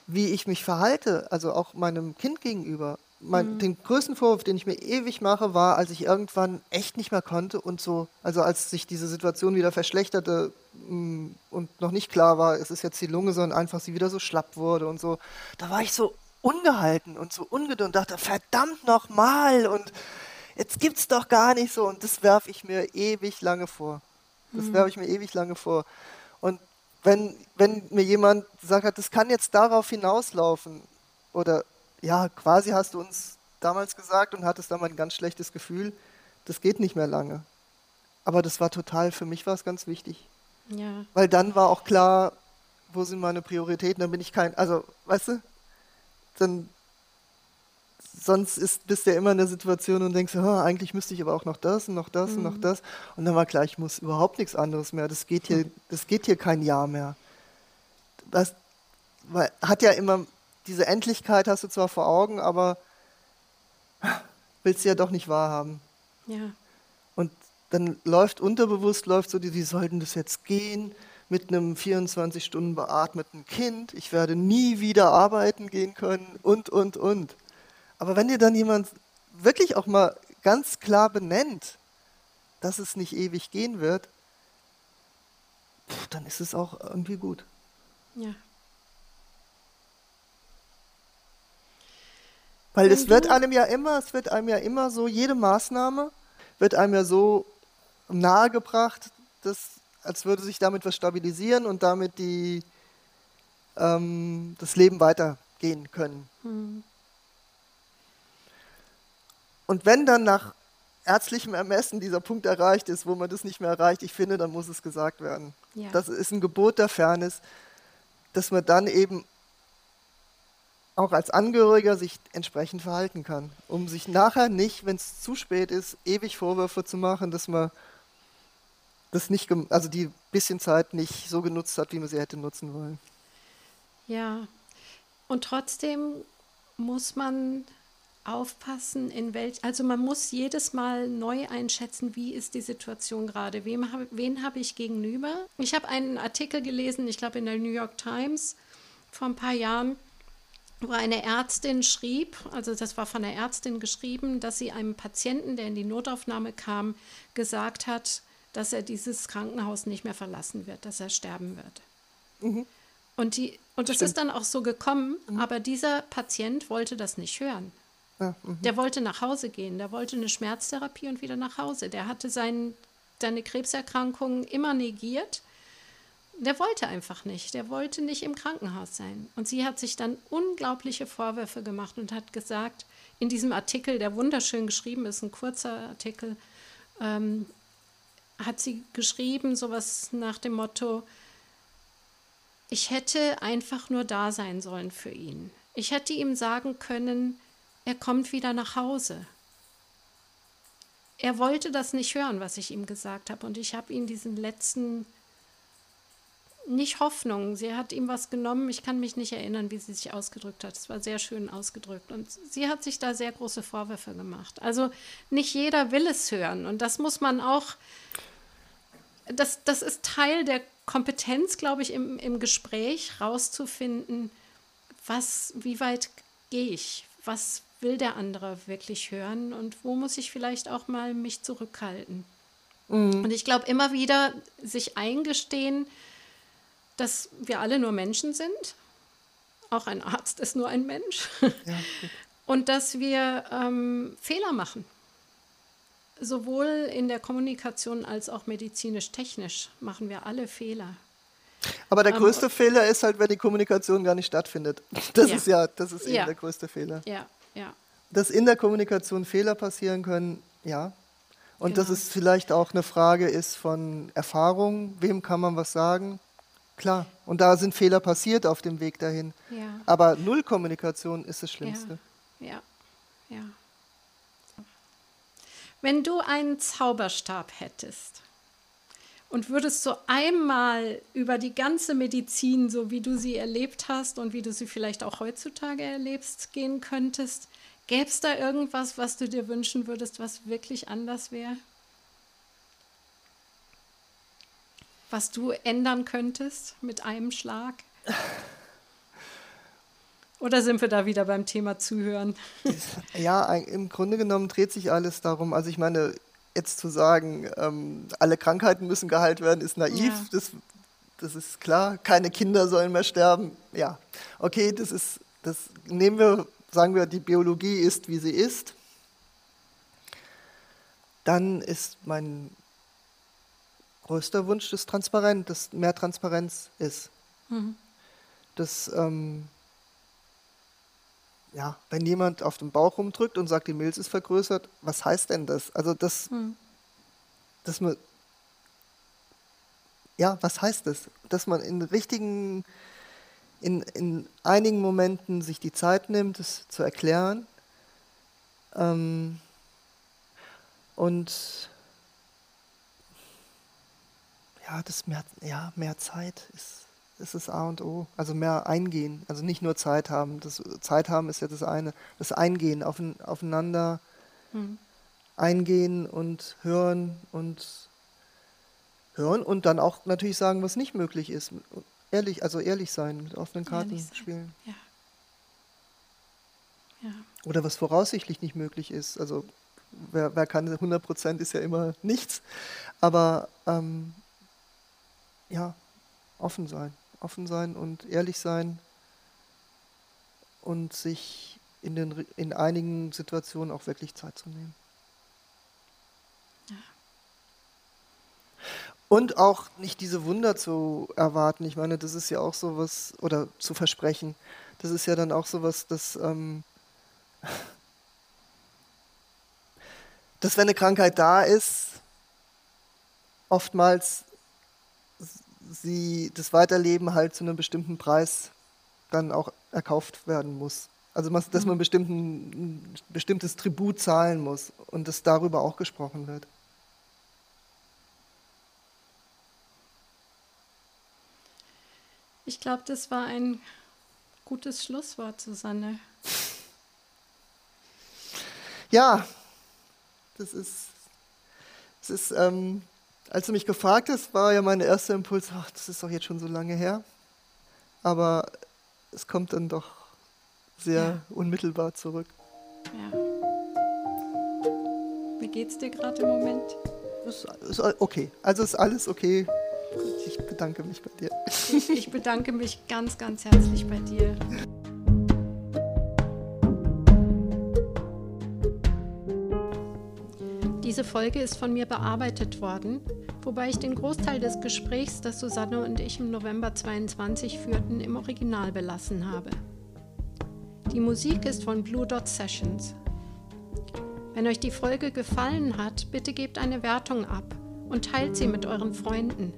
wie ich mich verhalte, also auch meinem Kind gegenüber. Mein, mhm. Den größten Vorwurf, den ich mir ewig mache, war, als ich irgendwann echt nicht mehr konnte und so, also als sich diese Situation wieder verschlechterte mm, und noch nicht klar war, es ist jetzt die Lunge, sondern einfach sie wieder so schlapp wurde und so, da war ich so ungehalten und so ungeduldig und dachte, verdammt nochmal und jetzt gibt's doch gar nicht so und das werfe ich mir ewig lange vor. Das mhm. werfe ich mir ewig lange vor. Und wenn, wenn mir jemand sagt, das kann jetzt darauf hinauslaufen, oder ja, quasi hast du uns damals gesagt und hattest damals ein ganz schlechtes Gefühl, das geht nicht mehr lange. Aber das war total, für mich war es ganz wichtig. Ja. Weil dann war auch klar, wo sind meine Prioritäten, dann bin ich kein, also, weißt du, dann sonst ist, bist du ja immer in der Situation und denkst, oh, eigentlich müsste ich aber auch noch das und noch das mhm. und noch mhm. das. Und dann war klar, ich muss überhaupt nichts anderes mehr. Das geht hier, das geht hier kein Jahr mehr. Das weil, hat ja immer, diese Endlichkeit hast du zwar vor Augen, aber willst du ja doch nicht wahrhaben. Ja. Und dann läuft unterbewusst, läuft so, wie sollten das jetzt gehen? mit einem 24 Stunden beatmeten Kind, ich werde nie wieder arbeiten gehen können und, und, und. Aber wenn dir dann jemand wirklich auch mal ganz klar benennt, dass es nicht ewig gehen wird, dann ist es auch irgendwie gut. Ja. Weil es wird einem ja immer, es wird einem ja immer so, jede Maßnahme wird einem ja so nahegebracht, dass, als würde sich damit was stabilisieren und damit die, ähm, das Leben weitergehen können. Mhm. Und wenn dann nach ärztlichem Ermessen dieser Punkt erreicht ist, wo man das nicht mehr erreicht, ich finde, dann muss es gesagt werden. Ja. Das ist ein Gebot der Fairness, dass man dann eben auch als Angehöriger sich entsprechend verhalten kann, um sich nachher nicht, wenn es zu spät ist, ewig Vorwürfe zu machen, dass man das nicht, also die bisschen Zeit nicht so genutzt hat, wie man sie hätte nutzen wollen. Ja, und trotzdem muss man aufpassen, in welch, also man muss jedes Mal neu einschätzen, wie ist die Situation gerade, Wem hab, wen habe ich gegenüber. Ich habe einen Artikel gelesen, ich glaube in der New York Times vor ein paar Jahren, wo eine Ärztin schrieb, also das war von einer Ärztin geschrieben, dass sie einem Patienten, der in die Notaufnahme kam, gesagt hat, dass er dieses Krankenhaus nicht mehr verlassen wird, dass er sterben wird. Mhm. Und, die, und das ist dann auch so gekommen, mhm. aber dieser Patient wollte das nicht hören. Mhm. der wollte nach Hause gehen, der wollte eine Schmerztherapie und wieder nach Hause. Der hatte sein, seine Krebserkrankung immer negiert. Der wollte einfach nicht. Der wollte nicht im Krankenhaus sein. Und sie hat sich dann unglaubliche Vorwürfe gemacht und hat gesagt, in diesem Artikel, der wunderschön geschrieben ist, ein kurzer Artikel, ähm, hat sie geschrieben, sowas nach dem Motto, ich hätte einfach nur da sein sollen für ihn. Ich hätte ihm sagen können, er kommt wieder nach Hause. Er wollte das nicht hören, was ich ihm gesagt habe. Und ich habe ihm diesen letzten, nicht Hoffnung, sie hat ihm was genommen. Ich kann mich nicht erinnern, wie sie sich ausgedrückt hat. Es war sehr schön ausgedrückt. Und sie hat sich da sehr große Vorwürfe gemacht. Also nicht jeder will es hören. Und das muss man auch, das, das ist Teil der Kompetenz, glaube ich, im, im Gespräch rauszufinden, was, wie weit gehe ich, was will der andere wirklich hören und wo muss ich vielleicht auch mal mich zurückhalten. Mhm. Und ich glaube, immer wieder sich eingestehen, dass wir alle nur Menschen sind. Auch ein Arzt ist nur ein Mensch. Ja, *laughs* und dass wir ähm, Fehler machen sowohl in der Kommunikation als auch medizinisch-technisch machen wir alle Fehler. Aber der ähm, größte ähm, Fehler ist halt, wenn die Kommunikation gar nicht stattfindet. *laughs* Das ja. ist ja, das ist eben ja. der größte Fehler. Ja, ja. Dass in der Kommunikation Fehler passieren können, ja. Und genau. dass es vielleicht auch eine Frage ist von Erfahrung, wem kann man was sagen? Klar. Und da sind Fehler passiert auf dem Weg dahin. Ja. Aber Nullkommunikation ist das Schlimmste. Ja, ja. ja. Wenn du einen Zauberstab hättest und würdest so einmal über die ganze Medizin, so wie du sie erlebt hast und wie du sie vielleicht auch heutzutage erlebst, gehen könntest, gäbe es da irgendwas, was du dir wünschen würdest, was wirklich anders wäre? Was du ändern könntest mit einem Schlag? *laughs* Oder sind wir da wieder beim Thema Zuhören? Ja, im Grunde genommen dreht sich alles darum. Also ich meine, jetzt zu sagen, ähm, alle Krankheiten müssen geheilt werden, ist naiv. Ja. Das, das ist klar. Keine Kinder sollen mehr sterben. Ja, okay, das ist, das nehmen wir, sagen wir, die Biologie ist, wie sie ist. Dann ist mein größter Wunsch, dass transparent, dass mehr Transparenz ist. Mhm. Dass ähm, ja, wenn jemand auf den Bauch rumdrückt und sagt, die Milz ist vergrößert, was heißt denn das? Also das, hm. dass man, ja, was heißt das? Dass man in richtigen, in, in einigen Momenten sich die Zeit nimmt, es zu erklären ähm, und ja, das mehr, ja, mehr Zeit ist ist das A und O. Also mehr eingehen, also nicht nur Zeit haben. Das Zeit haben ist ja das eine. Das Eingehen, auf, aufeinander mhm. eingehen und hören und hören und dann auch natürlich sagen, was nicht möglich ist. Ehrlich, also ehrlich sein, mit offenen Karten spielen. Ja. Ja. Oder was voraussichtlich nicht möglich ist. Also wer, wer kann 100 Prozent ist ja immer nichts. Aber ähm, ja, offen sein offen sein und ehrlich sein und sich in, den, in einigen Situationen auch wirklich Zeit zu nehmen. Ja. Und auch nicht diese Wunder zu erwarten. Ich meine, das ist ja auch so was, oder zu versprechen. Das ist ja dann auch so was, dass, ähm, *laughs* dass wenn eine Krankheit da ist, oftmals sie das Weiterleben halt zu einem bestimmten Preis dann auch erkauft werden muss. Also dass man mhm. ein bestimmtes Tribut zahlen muss und dass darüber auch gesprochen wird. Ich glaube, das war ein gutes Schlusswort, Susanne. Ja, das ist, das ist ähm, als du mich gefragt hast, war ja mein erster Impuls, ach, das ist doch jetzt schon so lange her. Aber es kommt dann doch sehr ja. unmittelbar zurück. Ja. Wie geht's dir gerade im Moment? Ist, ist okay. Also ist alles okay. Ich bedanke mich bei dir. Ich bedanke mich ganz, ganz herzlich bei dir. Diese Folge ist von mir bearbeitet worden, wobei ich den Großteil des Gesprächs, das Susanne und ich im November 22 führten, im Original belassen habe. Die Musik ist von Blue Dot Sessions. Wenn euch die Folge gefallen hat, bitte gebt eine Wertung ab und teilt sie mit euren Freunden.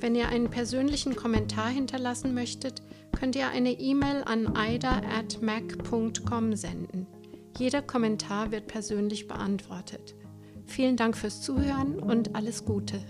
Wenn ihr einen persönlichen Kommentar hinterlassen möchtet, könnt ihr eine E-Mail an ida@mac.com senden. Jeder Kommentar wird persönlich beantwortet. Vielen Dank fürs Zuhören und alles Gute.